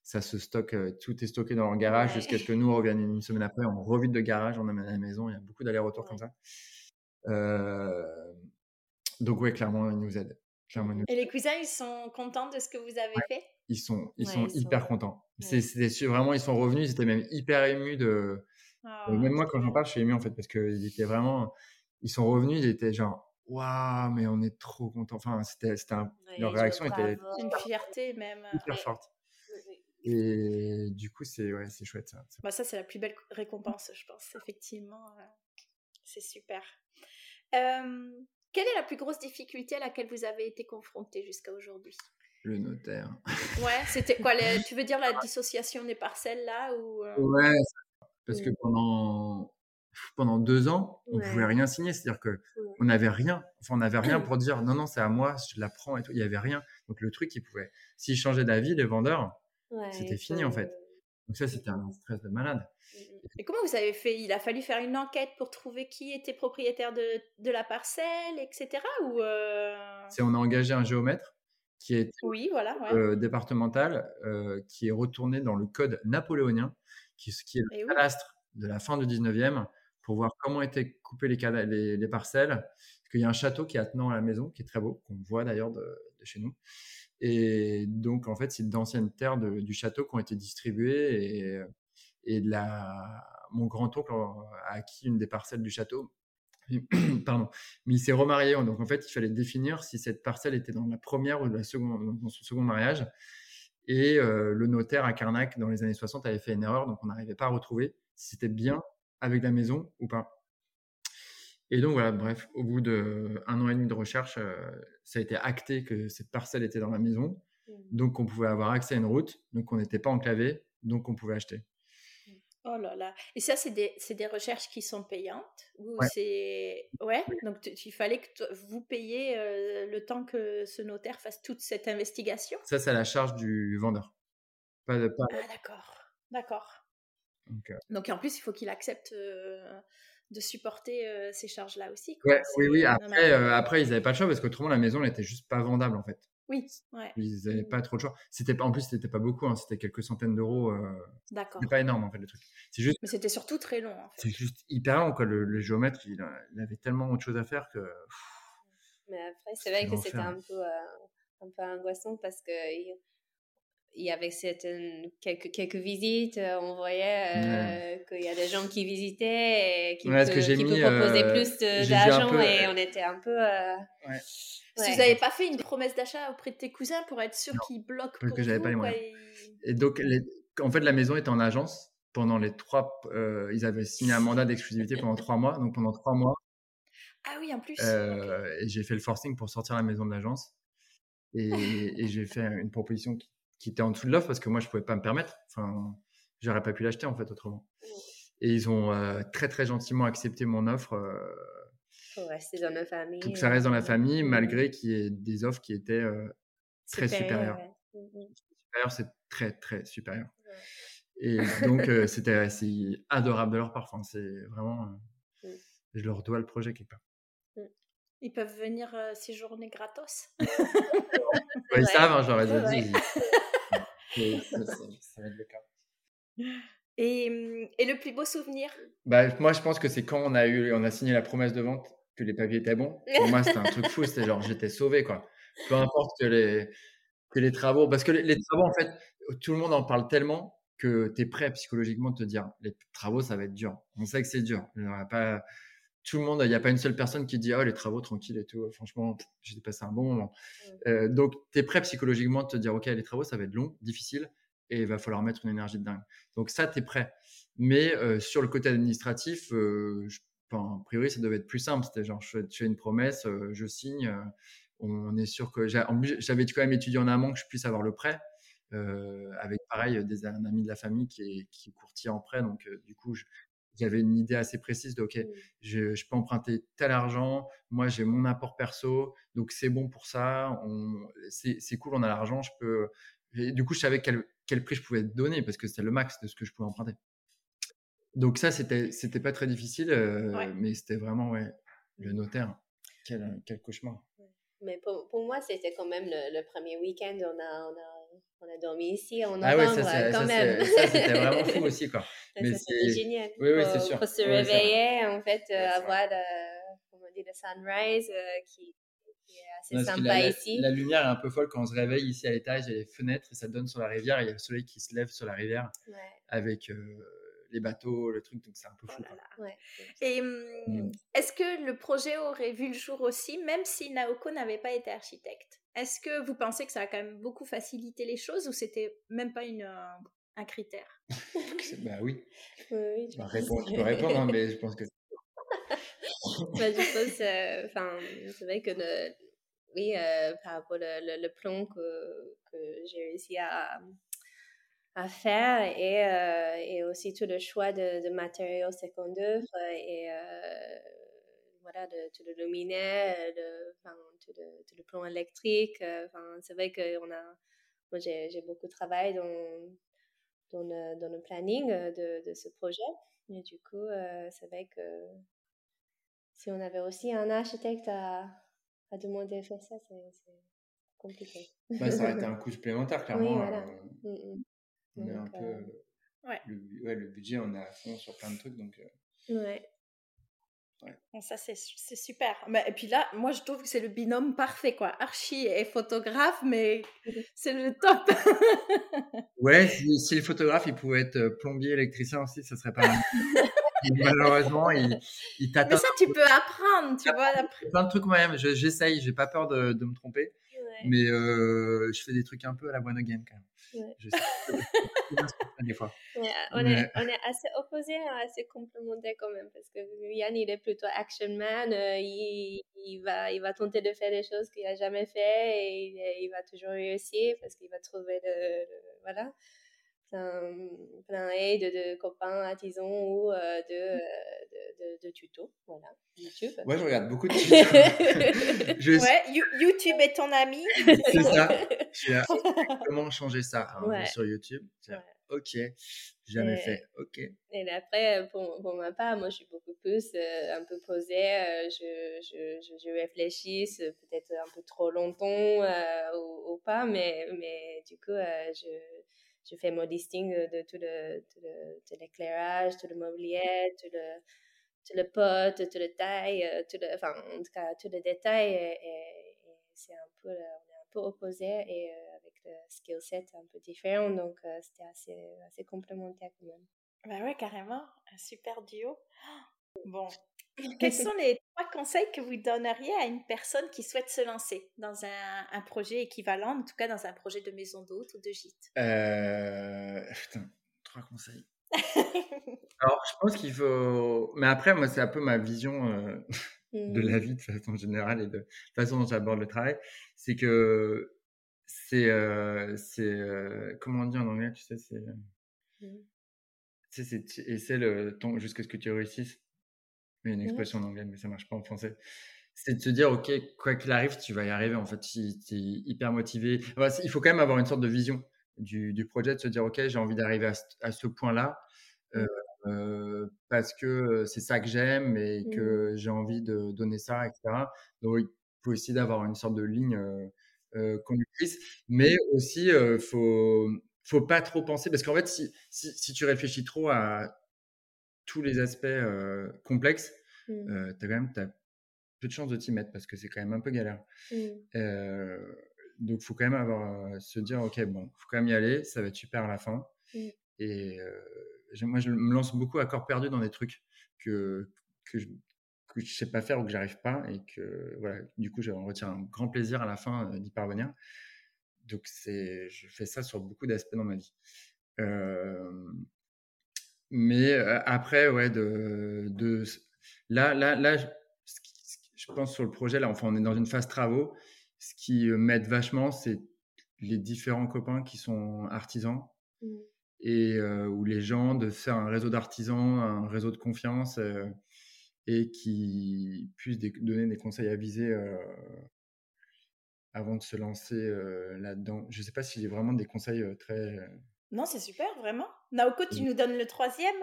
A: ça se stocke, tout est stocké dans leur garage jusqu'à ce que nous, on revienne une semaine après. On revide le garage, on amène à la maison. Il y a beaucoup d'allers-retours comme ça. donc, oui, clairement, ils nous aident.
B: Et les cousins, ils sont contents de ce que vous avez fait?
A: Ils sont, ils sont hyper contents. C'est vraiment, ils sont revenus, ils étaient même hyper émus de. Oh, même moi, quand j'en parle, je suis ému en fait, parce qu'ils étaient vraiment ils sont revenus, ils étaient genre, waouh, mais on est trop contents. Enfin, c'était, c'était leur réaction était
B: une fierté même
A: hyper forte. Et du coup, c'est ouais, c'est chouette ça.
B: Bah, ça, c'est la plus belle récompense, je pense. Effectivement, c'est super. quelle est la plus grosse difficulté à laquelle vous avez été confronté jusqu'à aujourd'hui?
A: Le notaire.
B: Ouais, c'était quoi Tu veux dire la dissociation des parcelles là ou euh?
A: Ouais, parce que pendant pendant deux ans, on ne pouvait rien signer. C'est-à-dire que on n'avait rien. Enfin, on n'avait rien pour dire non, non, c'est à moi, je la prends et tout. Il n'y avait rien. Donc le truc, il pouvait. S'il changeait d'avis, les vendeurs, c'était fini en fait. Donc ça, c'était un stress de malade.
B: Mmh. Et comment vous avez fait? Il a fallu faire une enquête pour trouver qui était propriétaire de, de la parcelle, etc. Ou euh?
A: C'est on a engagé un géomètre qui est
B: oui, voilà,
A: euh, départemental, euh, qui est retourné dans le code napoléonien, qui, qui est le cadastre de la fin du 19e, pour voir comment étaient coupées les, les, parcelles. Parce qu'il y a un château qui est attenant à la maison, qui est très beau, qu'on voit d'ailleurs de, chez nous. Et donc, en fait, c'est d'anciennes terres du château qui ont été distribuées. Et, et la, mon grand-oncle a acquis une des parcelles du château. Pardon. Mais il s'est remarié. Donc, en fait, il fallait définir si cette parcelle était dans la première ou la seconde, dans son second mariage. Et euh, le notaire à Carnac, dans les années 60, avait fait une erreur. Donc, on n'arrivait pas à retrouver si c'était bien avec la maison ou pas. Et donc voilà, bref, au bout d'un an et demi de recherche, euh, ça a été acté que cette parcelle était dans la maison, mmh. donc on pouvait avoir accès à une route, donc on n'était pas enclavé, donc on pouvait acheter.
B: Oh là là. Et ça, c'est des, des, recherches qui sont payantes ou ouais. c'est ouais. Donc il fallait que vous payiez euh, le temps que ce notaire fasse toute cette investigation?
A: Ça, c'est à la charge du vendeur. Pas, pas...
B: Ah d'accord, d'accord. Euh, donc, en plus, il faut qu'il accepte euh, de supporter euh, ces charges-là aussi.
A: oui, oui. Après, après, ils n'avaient pas le choix parce qu'autrement, la maison n'était juste pas vendable en fait.
B: Oui, ouais.
A: Ils n'avaient pas trop de choix. C'était en plus, c'était pas beaucoup. Hein, c'était quelques centaines d'euros.
B: D'accord.
A: C'était pas énorme en fait le truc. C'est juste.
B: Mais c'était surtout très long. En
A: fait. C'est juste hyper long quoi. Le, géomètre, il, avait tellement autre chose à faire que.
C: Mais après, c'est vrai que c'était un peu, un peu angoissant parce que il y avait certaines, quelques, quelques visites, euh, on voyait euh, qu'il y a des gens qui visitaient et qui, ouais, proposaient euh, plus d'argent et on était un peu... Ouais.
B: Si vous n'avez pas fait une promesse d'achat auprès de tes cousins pour être sûr qu'ils bloquent pour que j'avais pas les moyens.
A: Et... donc, en fait, la maison était en agence pendant les trois... ils avaient signé un mandat d'exclusivité pendant trois mois. Donc, pendant trois mois...
B: Ah oui, en plus.
A: Et j'ai fait le forcing pour sortir la maison de l'agence. Et, et j'ai fait une proposition qui qui était en dessous de l'offre parce que moi je pouvais pas me permettre. Enfin, j'aurais pas pu l'acheter en fait autrement. Et ils ont euh, très très gentiment accepté mon offre. Euh,
C: pour rester dans la famille.
A: Pour que ça reste dans la euh, famille, malgré qu'il y ait des offres qui étaient très supérieures. Mmh, mmh. C'est très très supérieur. Et donc c'était adorable de leur part. Enfin, c'est vraiment, mmh. je leur dois le projet quelque part.
B: Ils peuvent venir séjourner gratos.
A: ils savent, hein, j'aurais déjà dit.
B: Et, mmh, et, le plus beau souvenir?
A: Bah, Moi, je pense que c'est quand on a, eu, on a signé la promesse de vente que les papiers étaient bons. Pour moi, c'était un truc fou. C'était genre, j'étais sauvé. Quoi. Peu importe que les. que les travaux. Parce que les, travaux, en fait, tout le monde en parle tellement que tu es prêt psychologiquement de te dire les travaux, ça va être dur. On sait que c'est dur. Il n'y a pas tout le monde, il n'y a pas une seule personne qui dit oh les travaux tranquilles et tout. Franchement, j'ai passé un bon moment. Euh, donc tu es prêt psychologiquement de te dire ok les travaux ça va être long, difficile et il va falloir mettre une énergie de dingue. Donc ça tu es prêt. Mais euh, sur le côté administratif, euh, a priori ça devait être plus simple. C'était genre je, fais une promesse, je signe. on est sûr que j'avais quand même étudié en amont que je puisse avoir le prêt. avec pareil des un ami de la famille qui est, qui est courtier en prêt donc du coup je, j'avais une idée assez précise de, OK, mmh. je, je, peux emprunter tel argent, moi j'ai mon apport perso, donc c'est bon pour ça, c'est cool, on a l'argent, je peux... du coup, je savais quel, quel, prix je pouvais donner parce que c'était le max de ce que je pouvais emprunter. Donc ça, c'était c'était pas très difficile, euh, mais c'était vraiment ouais, le notaire. Quel, quel cauchemar.
C: Mais pour, pour moi, c'était quand même le, le premier week-end. On a, on a on a dormi ici en
A: novembre ah ouais, ça, quand même. Ça, c'était vraiment fou aussi, quoi.
C: Mais c'était génial.
A: Oui, oui, c'est sûr.
C: Pour se réveiller, en fait, euh, avoir le, comment dire, le sunrise euh, qui, est assez sympa ici.
A: La lumière est un peu folle quand on se réveille ici à l'étage, il y a les fenêtres et ça donne sur la rivière. il y a le soleil qui se lève sur la rivière avec euh, les bateaux, le truc, donc c'est un peu fou.
B: Oh Et mmh, mmh. est-ce que le projet aurait vu le jour aussi, même si Naoko n'avait pas été architecte? Est-ce que vous pensez que ça a quand même beaucoup facilité les choses ou c'était même pas une, euh, un critère?
A: Bah oui.
C: oui,
A: tu, peux répondre, hein, mais je pense que.
C: bah, je pense, euh, enfin, c'est vrai que oui, euh, par rapport au le, plan que, que j'ai réussi à, à faire et, et, aussi tout le choix de, de matériaux secondaires et voilà, de, tout le luminaire, de, enfin, tout, le, tout, le, plan électrique. Euh, enfin, c'est vrai que on a, moi, j'ai beaucoup travaillé dans, dans, le, dans le planning euh, de, de, ce projet. Et du coup, euh, c'est vrai que si on avait aussi un architecte à, à demander de faire ça, c'est compliqué.
A: Bah, ça aurait été un coût supplémentaire, clairement.
C: Oui, voilà. Mm, mm.
A: On est un peu. Ouais. Le, ouais, le budget, on est à fond sur plein de trucs. Donc,
C: ouais.
B: Bon, ça, c'est super. Mais, et puis là, moi, je trouve que c'est le binôme parfait, quoi. Archie et photographe, mais c'est le top.
A: ouais, si, si, le photographe, il pouvait être euh, plombier, électricien aussi, ça serait pas mal. malheureusement, il, il t'attend.
B: Mais ça, tu peux apprendre, tu vois.
A: Plein de trucs moi-même. J'essaye, j'ai pas peur de, de me tromper. Mais euh, je fais des trucs un peu à la one again quand même. Je sais,
C: des fois. on, est, on est assez opposés, hein, assez complémentaires quand même, parce que Yann, il est plutôt action man, euh, il, il, va, il va tenter de faire des choses qu'il n'a jamais fait et il, va toujours réussir parce qu'il va trouver le, voilà plein, aide de, copains artisans ou euh, de, euh, de, de, tutos. Voilà, YouTube.
A: Moi, je regarde beaucoup de tutos.
B: ouais, YouTube est ton ami.
A: C'est ça. Je comment changer ça hein, sur YouTube? Ok, jamais fait. Ok.
C: Et après, pour, pour, ma part, moi, je suis beaucoup plus euh, un peu posée. je, je, je, réfléchis peut-être un peu trop longtemps ou, ou, pas, mais, mais du coup, je je fais mon listing de, tout le tout l'éclairage, tout, le mobilier, tout le tout le pot, tout le taille, euh, tout le, enfin en tout cas tout le détail et, c'est un peu on est un peu opposé et euh, avec le skill set un peu différent donc euh, c'était assez assez complémentaire quand même.
B: Bah ouais carrément un super duo. Bon quels sont les trois conseils que vous donneriez à une personne qui souhaite se lancer dans un, un projet équivalent, en tout cas dans un projet de maison d'hôte ou de gîte?
A: Euh... Putain, trois conseils. Alors, je pense qu'il faut. Mais après, moi, c'est un peu ma vision euh, de la mmh. vie de façon générale et de, de façon dont j'aborde le travail. C'est que c'est. Euh, c'est comment on dit en anglais Tu sais, c'est. Mmh. Tu sais, c'est. Et le ton jusqu'à ce que tu réussisses une expression en anglais, mais ça marche pas en français. C'est de se dire, OK, quoi qu'il arrive, tu vas y arriver. En fait, tu es hyper motivé. il faut quand même avoir une sorte de vision du, du projet, de se dire, OK, j'ai envie d'arriver à, à, ce point-là. Euh, euh, parce que c'est ça que j'aime et que mmh. j'ai envie de donner ça, etc. Donc, il faut aussi d'avoir une sorte de ligne euh, euh conductrice, mais aussi, euh, faut, faut pas trop penser, parce qu'en fait, si, si, si, tu réfléchis trop à tous les aspects complexes, mmh. tu as quand même as peu de chances de t'y mettre parce que c'est quand même un peu galère. Mmh. donc, il faut quand même avoir, se dire, OK, bon, il faut quand même y aller, ça va être super à la fin.
C: Mmh.
A: Et moi, je me lance beaucoup à corps perdu dans des trucs que, que je que je sais pas faire ou que j'arrive pas et que voilà du coup j'en retiens un grand plaisir à la fin d'y parvenir donc c'est je fais ça sur beaucoup d'aspects dans ma vie mais après ouais de, de là là là je pense sur le projet là enfin on est dans une phase travaux ce qui m'aide vachement c'est les différents copains qui sont artisans mmh. et où les gens de faire un réseau d'artisans un réseau de confiance et qui puissent donner des conseils avisés avant de se lancer là-dedans. Je ne sais pas si j'ai vraiment des conseils très.
B: Non, c'est super, vraiment. Naoko, tu nous donnes le troisième?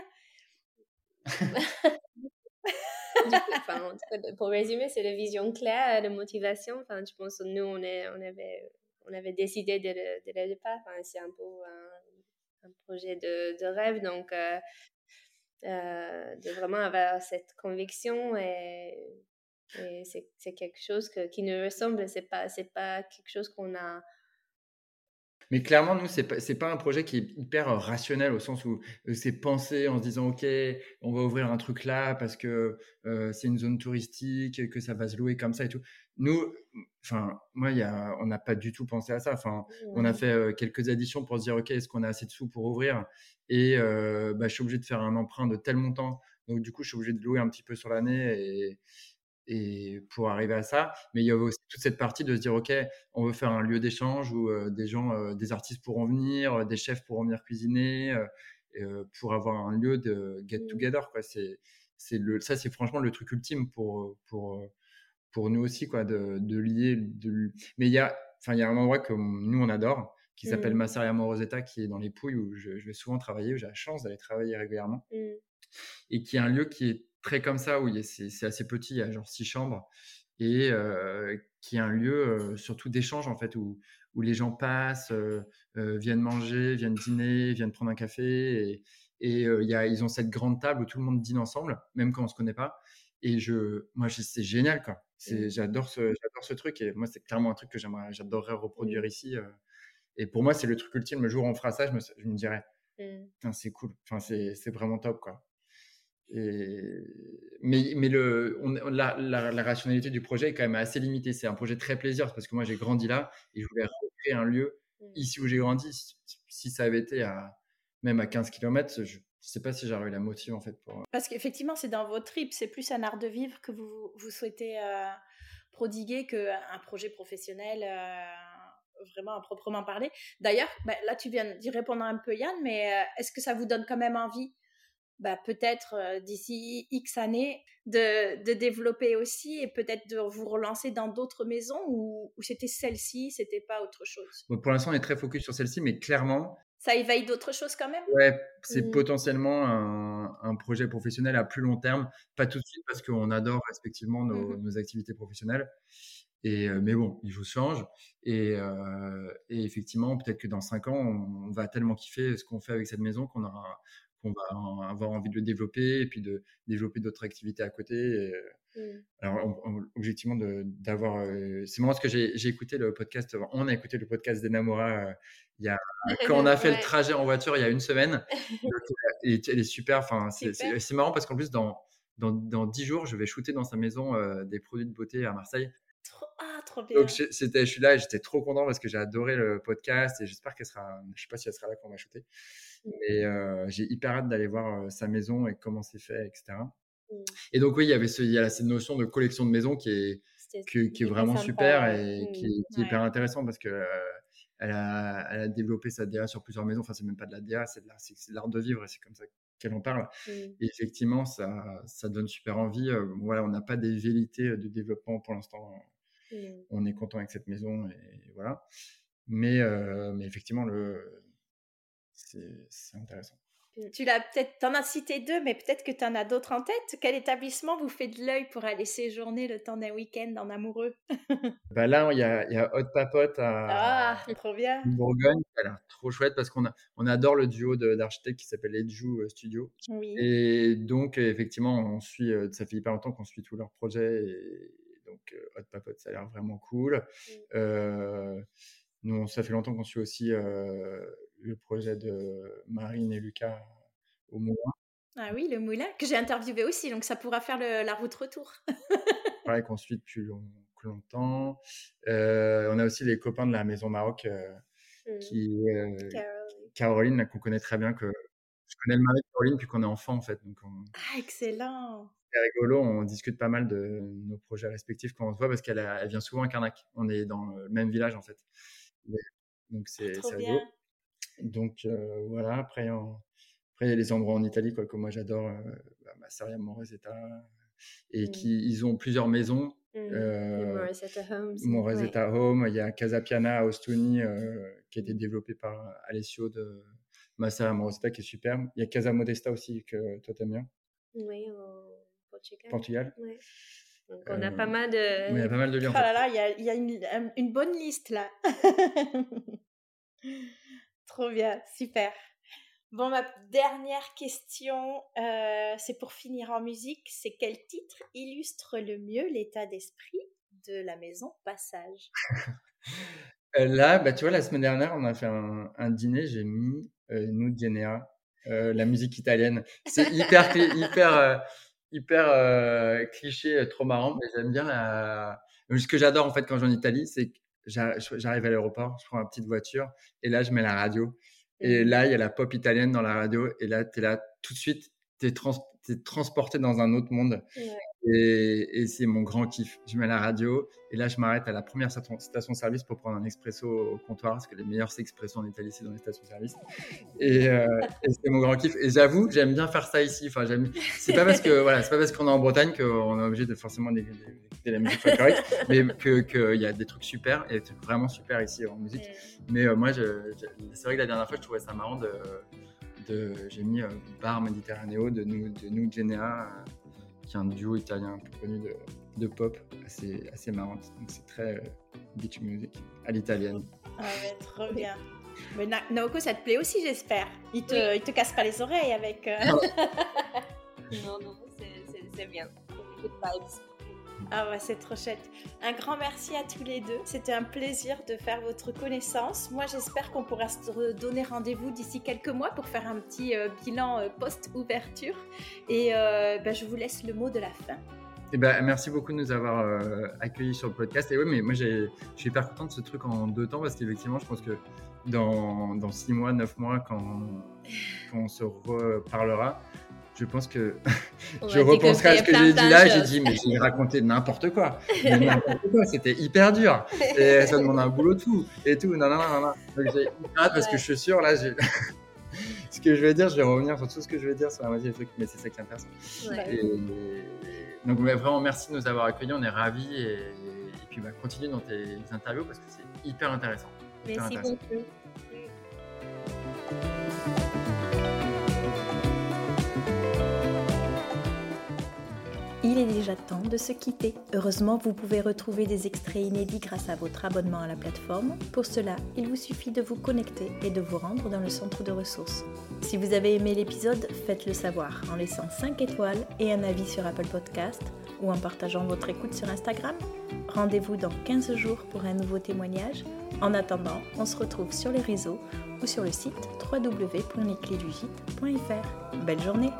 C: Pour résumer, c'est la vision claire, la motivation. Enfin, je pense que nous, on, est, on, avait, on avait décidé de le, départ. Enfin, c'est un peu un, projet de, de, rêve. Donc, euh, de vraiment avoir cette conviction et, c'est quelque chose qui nous ressemble. C'est pas c'est pas quelque chose qu'on a.
A: Mais clairement, nous, c'est pas, pas un projet qui est hyper rationnel au sens où euh, c'est pensé en se disant, OK, on va ouvrir un truc là parce que euh, c'est une zone touristique, que ça va se louer comme ça et tout. Nous, enfin, moi, y a, on n'a pas du tout pensé à ça. Enfin, on a fait quelques additions pour se dire, OK, est-ce qu'on a assez de sous pour ouvrir? Et bah, je suis obligé de faire un emprunt de tel montant. Donc, du coup, je suis obligé de louer un petit peu sur l'année et, et pour arriver à ça. Mais il y a aussi toute cette partie de se dire, OK, on veut faire un lieu d'échange où des gens, des artistes pourront venir, des chefs pourront venir cuisiner, pour avoir un lieu de get mmh. together. Quoi. C'est, c'est le, ça, c'est franchement le truc ultime pour, pour, pour nous aussi, quoi, de, de lier. De... Mais il y a, y a un endroit que nous, on adore qui s'appelle mmh. Massaria Morosetta, qui est dans les Pouilles, où je, vais souvent travailler, où j'ai la chance d'aller travailler régulièrement. Mmh. Et qui est un lieu qui est très comme ça, où c'est assez petit, il y a genre six chambres, et euh, qui est un lieu euh, surtout d'échange, en fait, où, où les gens passent, euh, viennent manger, viennent dîner, viennent prendre un café, et, et y a, ils ont cette grande table où tout le monde dîne ensemble, même quand on ne se connaît pas. Et je, moi, c'est génial, quoi. J'adore ce, ce truc, et moi, c'est clairement un truc que j'adorerais reproduire ici. Et pour moi, c'est le truc ultime. Le jour où on fera ça, je me, je me dirais, c'est cool. Enfin, c'est vraiment top, quoi. Et... Mais, mais le, on, la, la, rationalité du projet est quand même assez limitée. C'est un projet très plaisir parce que moi, j'ai grandi là et je voulais recréer un lieu mmh. ici où j'ai grandi. Si, ça avait été à, même à 15 km, je ne sais pas si j'aurais eu la motive en fait. Pour...
B: Parce qu'effectivement, c'est dans vos tripes. C'est plus un art de vivre que vous, vous souhaitez euh, prodiguer qu'un projet professionnel. Euh, vraiment à proprement parler. D'ailleurs, bah, là, tu viens d'y répondre un peu, Yann, mais euh, est-ce que ça vous donne quand même envie, bah, peut-être euh, d'ici X années, de, de, développer aussi et peut-être de vous relancer dans d'autres maisons ou, c'était celle-ci, c'était pas autre chose?
A: Pour l'instant, on est très focus sur celle-ci, mais clairement.
B: Ça éveille d'autres choses quand même?
A: Ouais, c'est mmh. potentiellement un, un, projet professionnel à plus long terme. Pas tout de suite parce qu'on adore respectivement nos, mmh nos activités professionnelles. Et, mais bon, il faut change. Et, et effectivement, peut-être que dans cinq ans, on, va tellement kiffer ce qu'on fait avec cette maison qu'on aura qu'on va avoir envie de le développer et puis de développer d'autres activités à côté. Mmh. Alors, objectivement, d'avoir. c'est marrant parce que j'ai écouté le podcast, on a écouté le podcast d'Enamora a, quand on a fait le trajet en voiture il y a une semaine. et, elle est super. C'est marrant parce qu'en plus, dans, dans, dans 10 jours, je vais shooter dans sa maison des produits de beauté à Marseille.
B: Ah, trop bien. Donc,
A: je suis là et j'étais trop content parce que j'ai adoré le podcast et j'espère qu'elle sera. Je sais pas si elle sera là quand on va shooter. Mmh. Mais j'ai hyper hâte d'aller voir sa maison et comment c'est fait, etc. Mmh. Et donc, oui, il y avait ce, il y a cette notion de collection de maisons qui est, qui, est vraiment super et mmh. qui, est, hyper intéressant parce que. Euh, elle a, elle a, développé sa DA sur plusieurs maisons. Enfin, c'est même pas de la DA, c'est de l'art de vivre et c'est comme ça qu'elle en parle. Et effectivement, ça, ça donne super envie. voilà, on n'a pas des vérités de développement pour l'instant Mmh. On est content avec cette maison et voilà. Mais, euh, mais effectivement, le, c'est intéressant.
B: Tu l'as peut-être, t'en as cité deux, mais peut-être que tu en as d'autres en tête. Quel établissement vous fait de l'œil pour aller séjourner le temps d'un week-end en amoureux?
A: Bah Là, il y a, y a Hot Papote à,
B: ah, trop bien.
A: Bourgogne. Ça a l'air trop chouette parce qu'on on adore le duo d'architectes qui s'appelle Edju euh, Studio. Et donc, effectivement, on suit, euh, ça fait hyper longtemps qu'on suit tous leurs projets. Et, donc donc Hot Papote, ça a l'air vraiment cool. Nous, ça fait longtemps qu'on suit aussi le projet de Marine et Lucas au Moulin.
B: Ah oui, le Moulin, que j'ai interviewé aussi, donc ça pourra faire la route retour.
A: Pareil qu'on suit depuis longtemps. on a aussi les copains de la Maison Maroc, mmh. qui, Caroline, qu'on connaît très bien, que je connais le mari de Caroline depuis qu'on est enfant, en fait. Donc
B: Ah, excellent
A: C'est rigolo, on discute pas mal de nos projets respectifs quand on se voit, parce qu'elle elle vient souvent à Carnac. On est dans le même village, en fait. Donc ah, c'est rigolo. Donc voilà, après, après, il y a les endroits en Italie quoi, que moi j'adore, bah, Masseria, Morosetta, et mmh. qui ils ont plusieurs maisons. Mmh.
C: Euh,
A: Morosetta Home. Home, il y a Casapiana à Ostuni qui a été développé par Alessio de Masseria Morosetta qui est super. Il y a Casa Modesta aussi que toi t'aimes bien.
C: Oui, au Portugal.
A: Portugal.
C: Donc on a pas mal de.
A: il y a pas mal de liens.
B: Oh là là, il y a, il y a une, une bonne liste là. Trop bien, super. Bon, ma dernière question, euh, c'est pour finir en musique. C'est quel titre illustre le mieux l'état d'esprit de la maison Passage?
A: Euh, Là, bah, tu vois, la semaine dernière, on a fait un, dîner. J'ai mis euh, Nous Genea, euh, la musique italienne. C'est hyper, hyper, hyper cliché, trop marrant, mais j'aime bien la. Ce que j'adore en fait quand je vais en Italie, c'est j'arrive à l'aéroport, je prends ma petite voiture et là, je mets la radio. Et mmh. là, il y a la pop italienne dans la radio et là, tu es là tout de suite, tu es, transporté dans un autre monde. Et, c'est mon grand kiff. Je mets la radio et là, je m'arrête à la première station-service pour prendre un expresso au comptoir, parce que les meilleurs expressos en Italie, c'est dans les stations-service. Euh, et, c'est mon grand kiff. Et j'avoue, j'aime bien faire ça ici. Enfin, j'aime. C'est pas parce que voilà, c'est pas parce qu'on est en Bretagne qu'on est obligé de forcément d'écouter la musique folklorique, mais qu'il y a des trucs super et des trucs vraiment super ici en musique. Mais euh, moi, c'est vrai que la dernière fois, je trouvais ça marrant de. J'ai mis euh, Bar Méditerranéo de nous, de nous Genea qui est un duo italien un peu connu de, pop, assez, assez marrante. Donc c'est très euh, beach music à l'italienne.
B: Ah ouais, trop bien. Mais Naoko, ça te plaît aussi, j'espère. Il te, il te casse pas les oreilles avec. Euh,
C: non, non, c'est bien. Good vibes.
B: Ah ouais, c'est trop chouette. Un grand merci à tous les deux. C'était un plaisir de faire votre connaissance. Moi, j'espère qu'on pourra se donner rendez-vous d'ici quelques mois pour faire un petit euh, bilan euh, post-ouverture. Et euh, ben, je vous laisse le mot de la fin.
A: Eh ben, merci beaucoup de nous avoir accueillis sur le podcast. Et oui, mais moi, je suis hyper content de ce truc en deux temps parce qu'effectivement, je pense que dans, dans six mois, neuf mois, quand, quand on se reparlera, je pense que je repenserai à ce que j'ai dit là. J'ai dit, mais j'ai raconté n'importe quoi. n'importe quoi, c'était hyper dur. Et ça demande un boulot de fou et tout. Non, non, non, non. Donc j'ai hâte parce que je suis sûr, là, ce que je vais dire, je vais revenir sur tout ce que je vais dire sur la moitié des trucs, mais c'est ça qui intéresse. Et... Donc, vraiment, merci de nous avoir accueillis. On est ravis. Et, puis, bah, continue dans tes interviews parce que c'est hyper intéressant.
C: merci beaucoup.
B: Il est déjà temps de se quitter. Heureusement, vous pouvez retrouver des extraits inédits grâce à votre abonnement à la plateforme. Pour cela, il vous suffit de vous connecter et de vous rendre dans le centre de ressources. Si vous avez aimé l'épisode, faites-le savoir en laissant 5 étoiles et un avis sur Apple Podcast ou en partageant votre écoute sur Instagram. Rendez-vous dans 15 jours pour un nouveau témoignage. En attendant, on se retrouve sur les réseaux ou sur le site www.lesclésdugite.fr. Belle journée